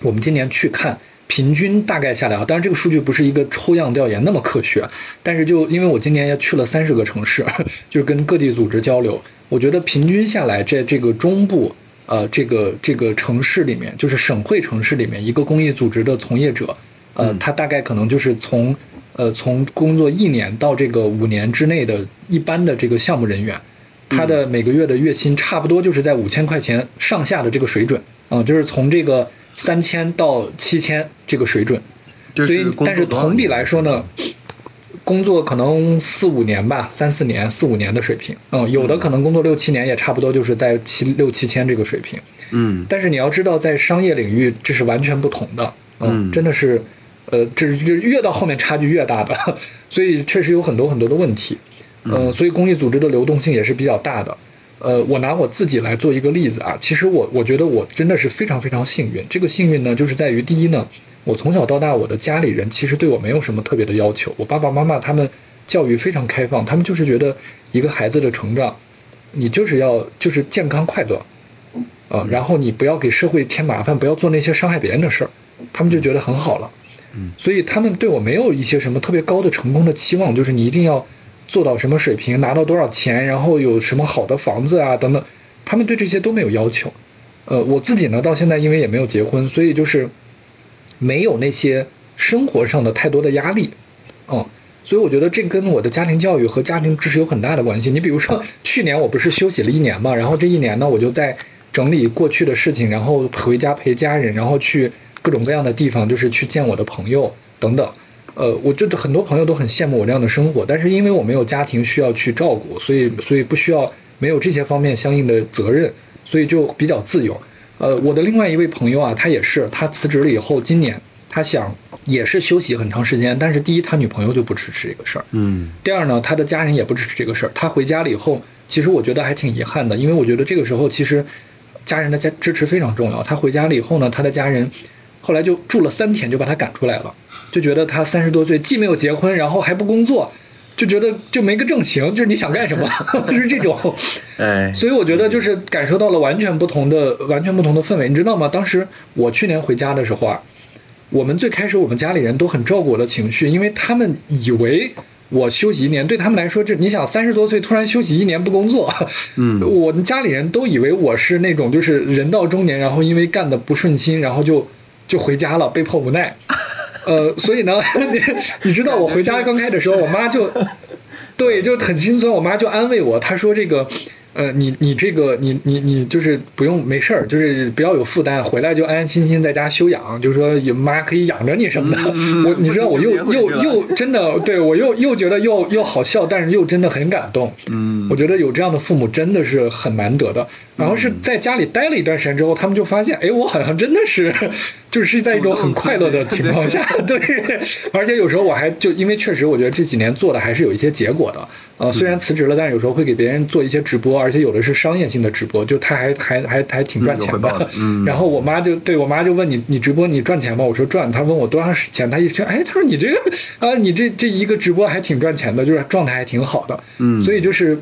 我们今年去看，平均大概下来啊，当然这个数据不是一个抽样调研那么科学，但是就因为我今年也去了三十个城市，就是跟各地组织交流，我觉得平均下来，在这个中部呃这个这个城市里面，就是省会城市里面，一个公益组织的从业者，呃，他大概可能就是从。呃，从工作一年到这个五年之内的一般的这个项目人员，他的每个月的月薪差不多就是在五千块钱上下的这个水准，嗯，就是从这个三千到七千这个水准。所以，但是同比来说呢，工作可能四五年吧，三四年、四五年的水平，嗯，有的可能工作六七年也差不多就是在七六七千这个水平，嗯。但是你要知道，在商业领域这是完全不同的，嗯，真的是。呃，这是就越到后面差距越大的，所以确实有很多很多的问题，呃，所以公益组织的流动性也是比较大的。呃，我拿我自己来做一个例子啊，其实我我觉得我真的是非常非常幸运。这个幸运呢，就是在于第一呢，我从小到大我的家里人其实对我没有什么特别的要求，我爸爸妈妈他们教育非常开放，他们就是觉得一个孩子的成长，你就是要就是健康快乐，呃，然后你不要给社会添麻烦，不要做那些伤害别人的事儿，他们就觉得很好了。所以他们对我没有一些什么特别高的成功的期望，就是你一定要做到什么水平，拿到多少钱，然后有什么好的房子啊等等，他们对这些都没有要求。呃，我自己呢，到现在因为也没有结婚，所以就是没有那些生活上的太多的压力。嗯，所以我觉得这跟我的家庭教育和家庭支持有很大的关系。你比如说，去年我不是休息了一年嘛，然后这一年呢，我就在整理过去的事情，然后回家陪家人，然后去。各种各样的地方，就是去见我的朋友等等，呃，我觉得很多朋友都很羡慕我这样的生活，但是因为我没有家庭需要去照顾，所以所以不需要没有这些方面相应的责任，所以就比较自由。呃，我的另外一位朋友啊，他也是，他辞职了以后，今年他想也是休息很长时间，但是第一，他女朋友就不支持这个事儿，嗯，第二呢，他的家人也不支持这个事儿。他回家了以后，其实我觉得还挺遗憾的，因为我觉得这个时候其实家人的家支持非常重要。他回家了以后呢，他的家人。后来就住了三天，就把他赶出来了，就觉得他三十多岁，既没有结婚，然后还不工作，就觉得就没个正形，就是你想干什么，就 是这种。哎，所以我觉得就是感受到了完全不同的、完全不同的氛围，你知道吗？当时我去年回家的时候啊，我们最开始我们家里人都很照顾我的情绪，因为他们以为我休息一年，对他们来说，这你想三十多岁突然休息一年不工作，嗯，我们家里人都以为我是那种就是人到中年，然后因为干的不顺心，然后就。就回家了，被迫无奈，呃，所以呢，你你知道我回家刚开始的时候，我妈就，对，就很心酸，我妈就安慰我，她说这个。呃，你你这个你你你就是不用没事儿，就是不要有负担，回来就安安心心在家休养，就是说有妈可以养着你什么的。我你知道我又又又真的对我又又觉得又又好笑，但是又真的很感动。嗯，我觉得有这样的父母真的是很难得的。然后是在家里待了一段时间之后，他们就发现，哎，我好像真的是就是在一种很快乐的情况下，对，而且有时候我还就因为确实我觉得这几年做的还是有一些结果的。呃，虽然辞职了，但是有时候会给别人做一些直播，而且有的是商业性的直播，就他还还还还挺赚钱的。嗯。然后我妈就对我妈就问你，你直播你赚钱吗？我说赚。她问我多长时间，她一听，哎，她说你这个啊，你这这一个直播还挺赚钱的，就是状态还挺好的。嗯。所以就是。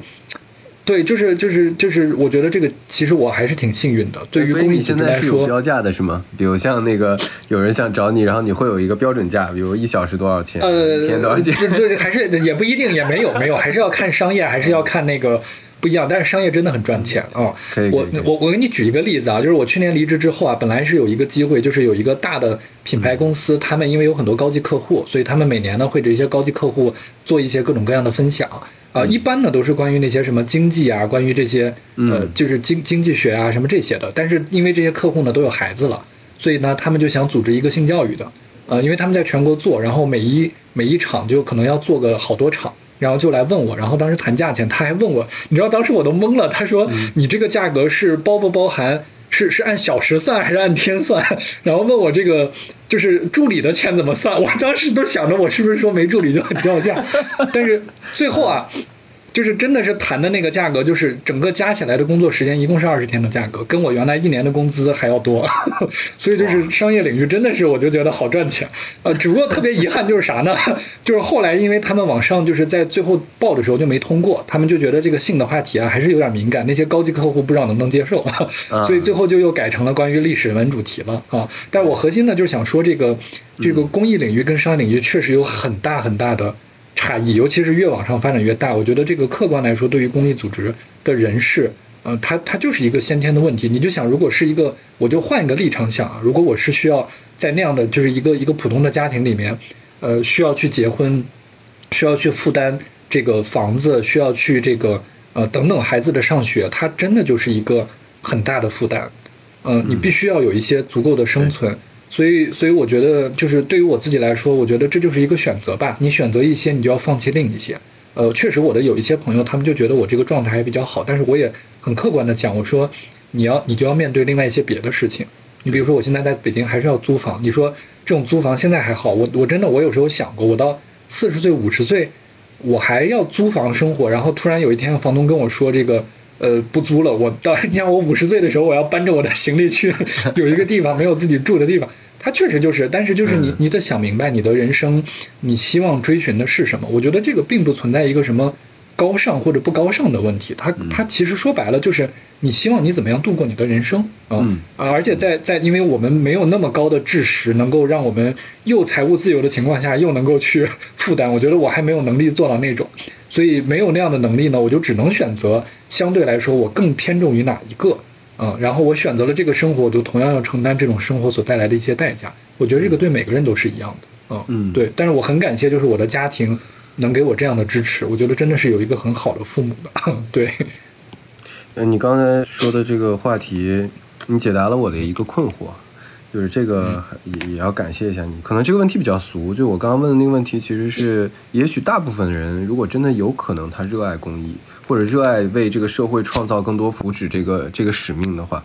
对，就是就是就是，我觉得这个其实我还是挺幸运的。对于公益组织来说，标价的是吗？比如像那个有人想找你，然后你会有一个标准价，比如一小时多少钱？呃，一天多少钱？对对，还是也不一定，也没有没有，还是要看商业，还是要看那个不一样。但是商业真的很赚钱啊！我我我给你举一个例子啊，就是我去年离职之后啊，本来是有一个机会，就是有一个大的品牌公司，他们因为有很多高级客户，所以他们每年呢会给一些高级客户做一些各种各样的分享。啊，一般呢都是关于那些什么经济啊，关于这些呃，就是经经济学啊什么这些的。但是因为这些客户呢都有孩子了，所以呢他们就想组织一个性教育的，呃，因为他们在全国做，然后每一每一场就可能要做个好多场，然后就来问我，然后当时谈价钱，他还问我，你知道当时我都懵了，他说你这个价格是包不包含？是是按小时算还是按天算？然后问我这个就是助理的钱怎么算？我当时都想着我是不是说没助理就很掉价？但是最后啊，就是真的是谈的那个价格，就是整个加起来的工作时间一共是二十天的价格，跟我原来一年的工资还要多，所以就是商业领域真的是我就觉得好赚钱，呃，只不过特别遗憾就是啥呢？就是后来因为他们往上就是在最后报的时候就没通过，他们就觉得这个性的话题啊还是有点敏感，那些高级客户不知道能不能接受，所以最后就又改成了关于历史文主题了啊。但我核心呢就是想说这个这个公益领域跟商业领域确实有很大很大的。差异，尤其是越往上发展越大。我觉得这个客观来说，对于公益组织的人士，呃，他他就是一个先天的问题。你就想，如果是一个，我就换一个立场想啊，如果我是需要在那样的就是一个一个普通的家庭里面，呃，需要去结婚，需要去负担这个房子，需要去这个呃等等孩子的上学，它真的就是一个很大的负担。嗯，你必须要有一些足够的生存。所以，所以我觉得，就是对于我自己来说，我觉得这就是一个选择吧。你选择一些，你就要放弃另一些。呃，确实，我的有一些朋友，他们就觉得我这个状态还比较好。但是，我也很客观的讲，我说，你要，你就要面对另外一些别的事情。你比如说，我现在在北京还是要租房。你说这种租房现在还好，我我真的我有时候想过，我到四十岁、五十岁，我还要租房生活。然后突然有一天，房东跟我说这个。呃，不租了。我到你像我五十岁的时候，我要搬着我的行李去 有一个地方没有自己住的地方。他确实就是，但是就是你，你得想明白你的人生，你希望追寻的是什么？我觉得这个并不存在一个什么。高尚或者不高尚的问题，它它其实说白了就是你希望你怎么样度过你的人生啊啊！而且在在因为我们没有那么高的知识，能够让我们又财务自由的情况下，又能够去负担。我觉得我还没有能力做到那种，所以没有那样的能力呢，我就只能选择相对来说我更偏重于哪一个啊。然后我选择了这个生活，我就同样要承担这种生活所带来的一些代价。我觉得这个对每个人都是一样的啊。嗯，对。但是我很感谢，就是我的家庭。能给我这样的支持，我觉得真的是有一个很好的父母的。对，呃，你刚才说的这个话题，你解答了我的一个困惑，就是这个也也要感谢一下你。可能这个问题比较俗，就我刚刚问的那个问题，其实是也许大部分人如果真的有可能他热爱公益，或者热爱为这个社会创造更多福祉这个这个使命的话，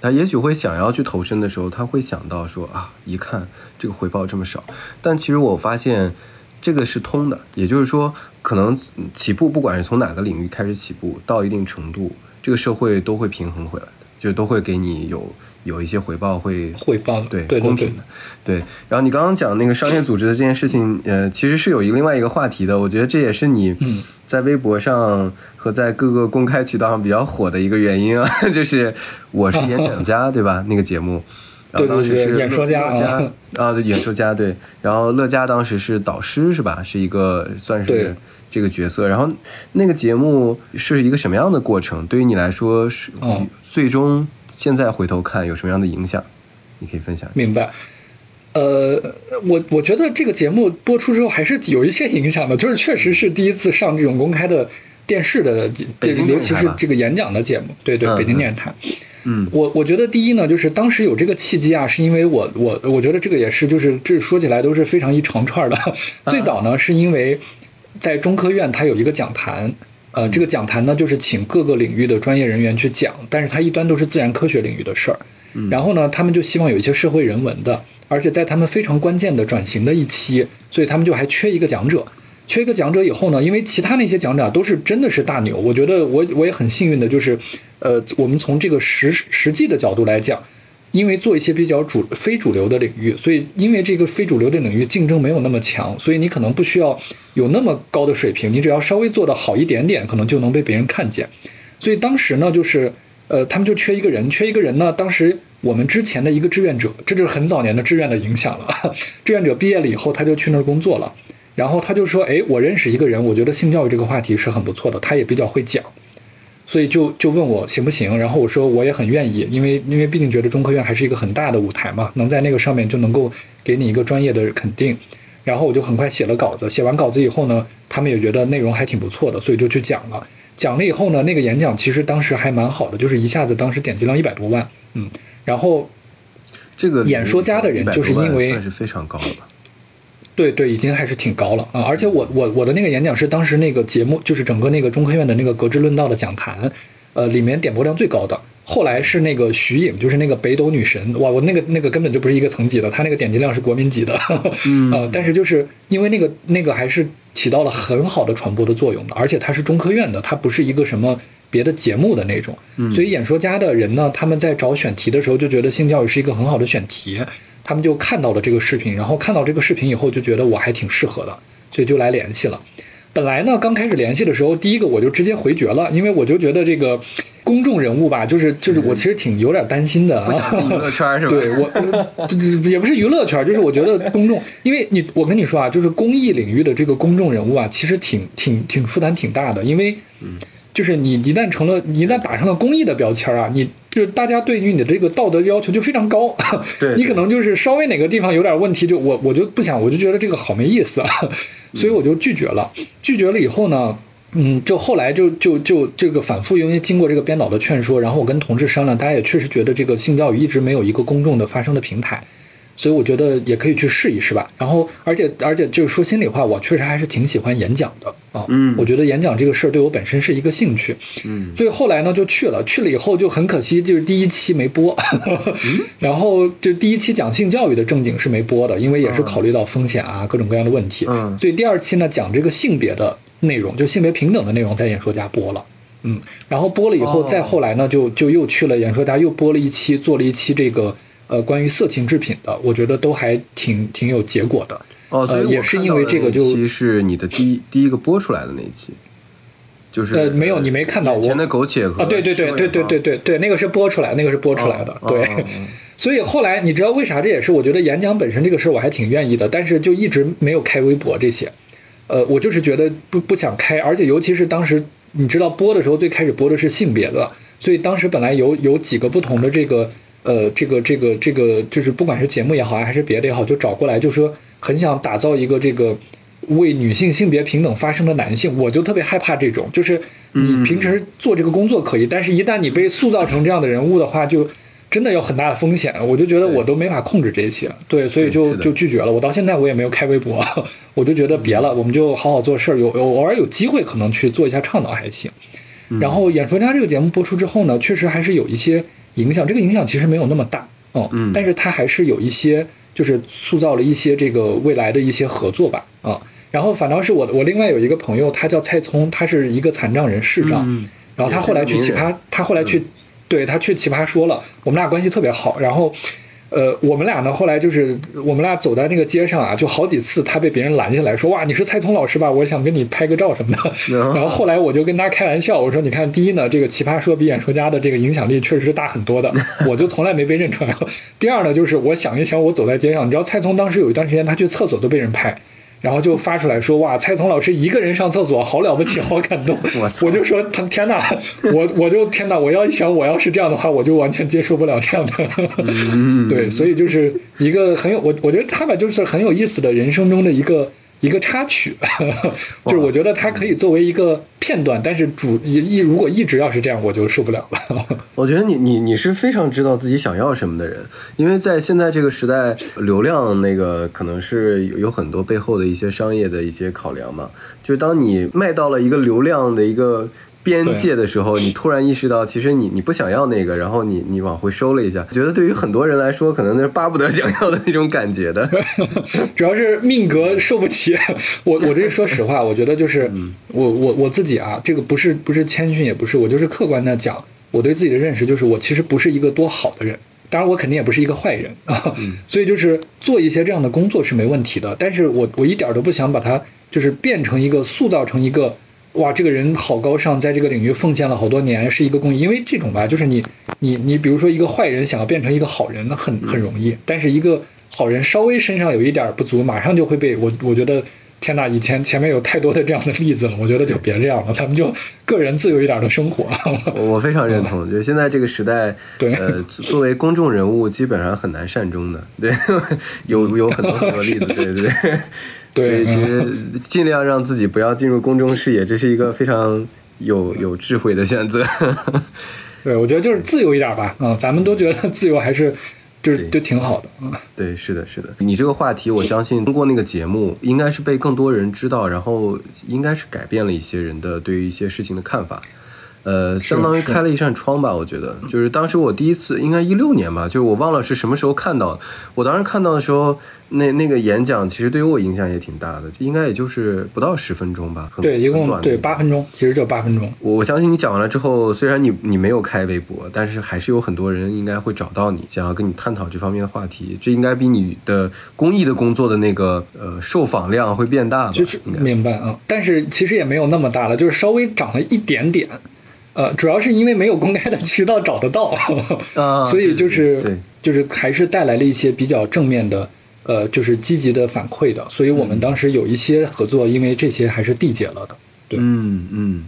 他也许会想要去投身的时候，他会想到说啊，一看这个回报这么少，但其实我发现。这个是通的，也就是说，可能起步，不管是从哪个领域开始起步，到一定程度，这个社会都会平衡回来的，就都会给你有有一些回报，会回报对公平的，对。然后你刚刚讲那个商业组织的这件事情，呃，其实是有一个另外一个话题的，我觉得这也是你在微博上和在各个公开渠道上比较火的一个原因啊，就是我是演讲家，对吧？那个节目。对对对，演说家啊，对演说家对，然后乐嘉当时是导师是吧？是一个算是这个角色。然后那个节目是一个什么样的过程？对于你来说是最终现在回头看有什么样的影响？你可以分享。明白。呃，我我觉得这个节目播出之后还是有一些影响的，就是确实是第一次上这种公开的电视的，这个尤其是这个演讲的节目。对对，北京电视台。嗯，我我觉得第一呢，就是当时有这个契机啊，是因为我我我觉得这个也是，就是这说起来都是非常一长串的。最早呢，是因为在中科院它有一个讲坛，呃，这个讲坛呢就是请各个领域的专业人员去讲，但是它一般都是自然科学领域的事儿。然后呢，他们就希望有一些社会人文的，而且在他们非常关键的转型的一期，所以他们就还缺一个讲者。缺一个讲者以后呢，因为其他那些讲者都是真的是大牛，我觉得我我也很幸运的，就是，呃，我们从这个实实际的角度来讲，因为做一些比较主非主流的领域，所以因为这个非主流的领域竞争没有那么强，所以你可能不需要有那么高的水平，你只要稍微做的好一点点，可能就能被别人看见。所以当时呢，就是，呃，他们就缺一个人，缺一个人呢，当时我们之前的一个志愿者，这就是很早年的志愿的影响了，志愿者毕业了以后，他就去那儿工作了。然后他就说：“哎，我认识一个人，我觉得性教育这个话题是很不错的，他也比较会讲，所以就就问我行不行。然后我说我也很愿意，因为因为毕竟觉得中科院还是一个很大的舞台嘛，能在那个上面就能够给你一个专业的肯定。然后我就很快写了稿子，写完稿子以后呢，他们也觉得内容还挺不错的，所以就去讲了。讲了以后呢，那个演讲其实当时还蛮好的，就是一下子当时点击量一百多万，嗯。然后这个演说家的人就是因为算是非常高了吧。”对对，已经还是挺高了啊！而且我我我的那个演讲是当时那个节目，就是整个那个中科院的那个格致论道的讲坛，呃，里面点播量最高的。后来是那个徐颖，就是那个北斗女神，哇，我那个那个根本就不是一个层级的，她那个点击量是国民级的，呃，但是就是因为那个那个还是起到了很好的传播的作用的，而且它是中科院的，它不是一个什么别的节目的那种，所以演说家的人呢，他们在找选题的时候就觉得性教育是一个很好的选题，他们就看到了这个视频，然后看到这个视频以后就觉得我还挺适合的，所以就来联系了。本来呢，刚开始联系的时候，第一个我就直接回绝了，因为我就觉得这个公众人物吧，就是就是我其实挺有点担心的啊。娱乐圈是吧？对我，也不是娱乐圈，就是我觉得公众，因为你我跟你说啊，就是公益领域的这个公众人物啊，其实挺挺挺负担挺大的，因为就是你一旦成了，你一旦打上了公益的标签啊，你就大家对于你的这个道德要求就非常高，对你可能就是稍微哪个地方有点问题，就我我就不想，我就觉得这个好没意思啊。所以我就拒绝了。拒绝了以后呢，嗯，就后来就就就这个反复，因为经过这个编导的劝说，然后我跟同事商量，大家也确实觉得这个性教育一直没有一个公众的发声的平台，所以我觉得也可以去试一试吧。然后，而且而且就是说心里话，我确实还是挺喜欢演讲的啊。嗯，我觉得演讲这个事儿对我本身是一个兴趣。嗯，所以后来呢就去了，去了以后就很可惜，就是第一期没播。然后就第一期讲性教育的正经是没播的，因为也是考虑到风险啊各种各样的问题。嗯，所以第二期呢讲这个性别的内容，就性别平等的内容，在演说家播了。嗯，然后播了以后，再后来呢就就又去了演说家，又播了一期，做了一期这个呃关于色情制品的，我觉得都还挺挺有结果的。哦，所以也是因为这个就期是你的第一第一个播出来的那一期，就是呃没有你没看到我前的苟且和啊对对对对对对对对那个是播出来那个是播出来的对，所以后来你知道为啥？这也是我觉得演讲本身这个事儿我还挺愿意的，但是就一直没有开微博这些，呃，我就是觉得不不想开，而且尤其是当时你知道播的时候，最开始播的是性别的，所以当时本来有有几个不同的这个呃这个这个这个就是不管是节目也好还是别的也好，就找过来就说。很想打造一个这个为女性性别平等发声的男性，我就特别害怕这种，就是你平时做这个工作可以，但是一旦你被塑造成这样的人物的话，就真的有很大的风险。我就觉得我都没法控制这些，对，所以就就拒绝了。我到现在我也没有开微博，我就觉得别了，我们就好好做事儿。有偶尔有机会可能去做一下倡导还行。然后演说家这个节目播出之后呢，确实还是有一些影响，这个影响其实没有那么大，嗯，但是它还是有一些。就是塑造了一些这个未来的一些合作吧，啊，然后反倒是我我另外有一个朋友，他叫蔡聪，他是一个残障人视障，然后他后来去奇葩，他后来去，对他去奇葩说了，我们俩关系特别好，然后。呃，我们俩呢，后来就是我们俩走在那个街上啊，就好几次他被别人拦下来说，哇，你是蔡聪老师吧？我想跟你拍个照什么的。然后后来我就跟他开玩笑，我说，你看，第一呢，这个奇葩说比演说家的这个影响力确实是大很多的，我就从来没被认出来过。第二呢，就是我想一想，我走在街上，你知道蔡聪当时有一段时间他去厕所都被人拍。然后就发出来说：“哇，蔡聪老师一个人上厕所，好了不起，好感动。”我就说：“他天哪，我我就天哪，我要一想我要是这样的话，我就完全接受不了这样的。” 对，所以就是一个很有我，我觉得他吧，就是很有意思的人生中的一个。一个插曲，就是我觉得它可以作为一个片段，但是主一如果一直要是这样，我就受不了了。我觉得你你你是非常知道自己想要什么的人，因为在现在这个时代，流量那个可能是有很多背后的一些商业的一些考量嘛。就是当你卖到了一个流量的一个。边界的时候，你突然意识到，其实你你不想要那个，然后你你往回收了一下，觉得对于很多人来说，可能那是巴不得想要的那种感觉的，主要是命格受不起。我我这说实话，我觉得就是我我我自己啊，这个不是不是谦逊，也不是我就是客观的讲，我对自己的认识就是我其实不是一个多好的人，当然我肯定也不是一个坏人。啊，所以就是做一些这样的工作是没问题的，但是我我一点都不想把它就是变成一个塑造成一个。哇，这个人好高尚，在这个领域奉献了好多年，是一个公益。因为这种吧，就是你，你，你，比如说一个坏人想要变成一个好人，那很很容易。但是一个好人稍微身上有一点不足，马上就会被我。我觉得，天呐，以前前面有太多的这样的例子了。我觉得就别这样了，咱们就个人自由一点的生活。我非常认同，就现在这个时代，对，呃，作为公众人物，基本上很难善终的。对，有有很多很多例子，对对对。所以其实尽量让自己不要进入公众视野，这是一个非常有有智慧的选择。对，我觉得就是自由一点吧。嗯，咱们都觉得自由还是就是就挺好的。嗯，对，是的，是的。你这个话题，我相信通过那个节目，应该是被更多人知道，然后应该是改变了一些人的对于一些事情的看法。呃，相当于开了一扇窗吧。我觉得，就是当时我第一次，应该一六年吧，就是我忘了是什么时候看到的。我当时看到的时候，那那个演讲其实对于我影响也挺大的，应该也就是不到十分钟吧。对，一共对八分钟，其实就八分钟。我我相信你讲完了之后，虽然你你没有开微博，但是还是有很多人应该会找到你，想要跟你探讨这方面的话题。这应该比你的公益的工作的那个呃受访量会变大吧？就是明白啊，但是其实也没有那么大了，就是稍微涨了一点点。呃，主要是因为没有公开的渠道找得到，所以就是就是还是带来了一些比较正面的，呃，就是积极的反馈的。所以我们当时有一些合作，因为这些还是缔结了的。对，嗯嗯。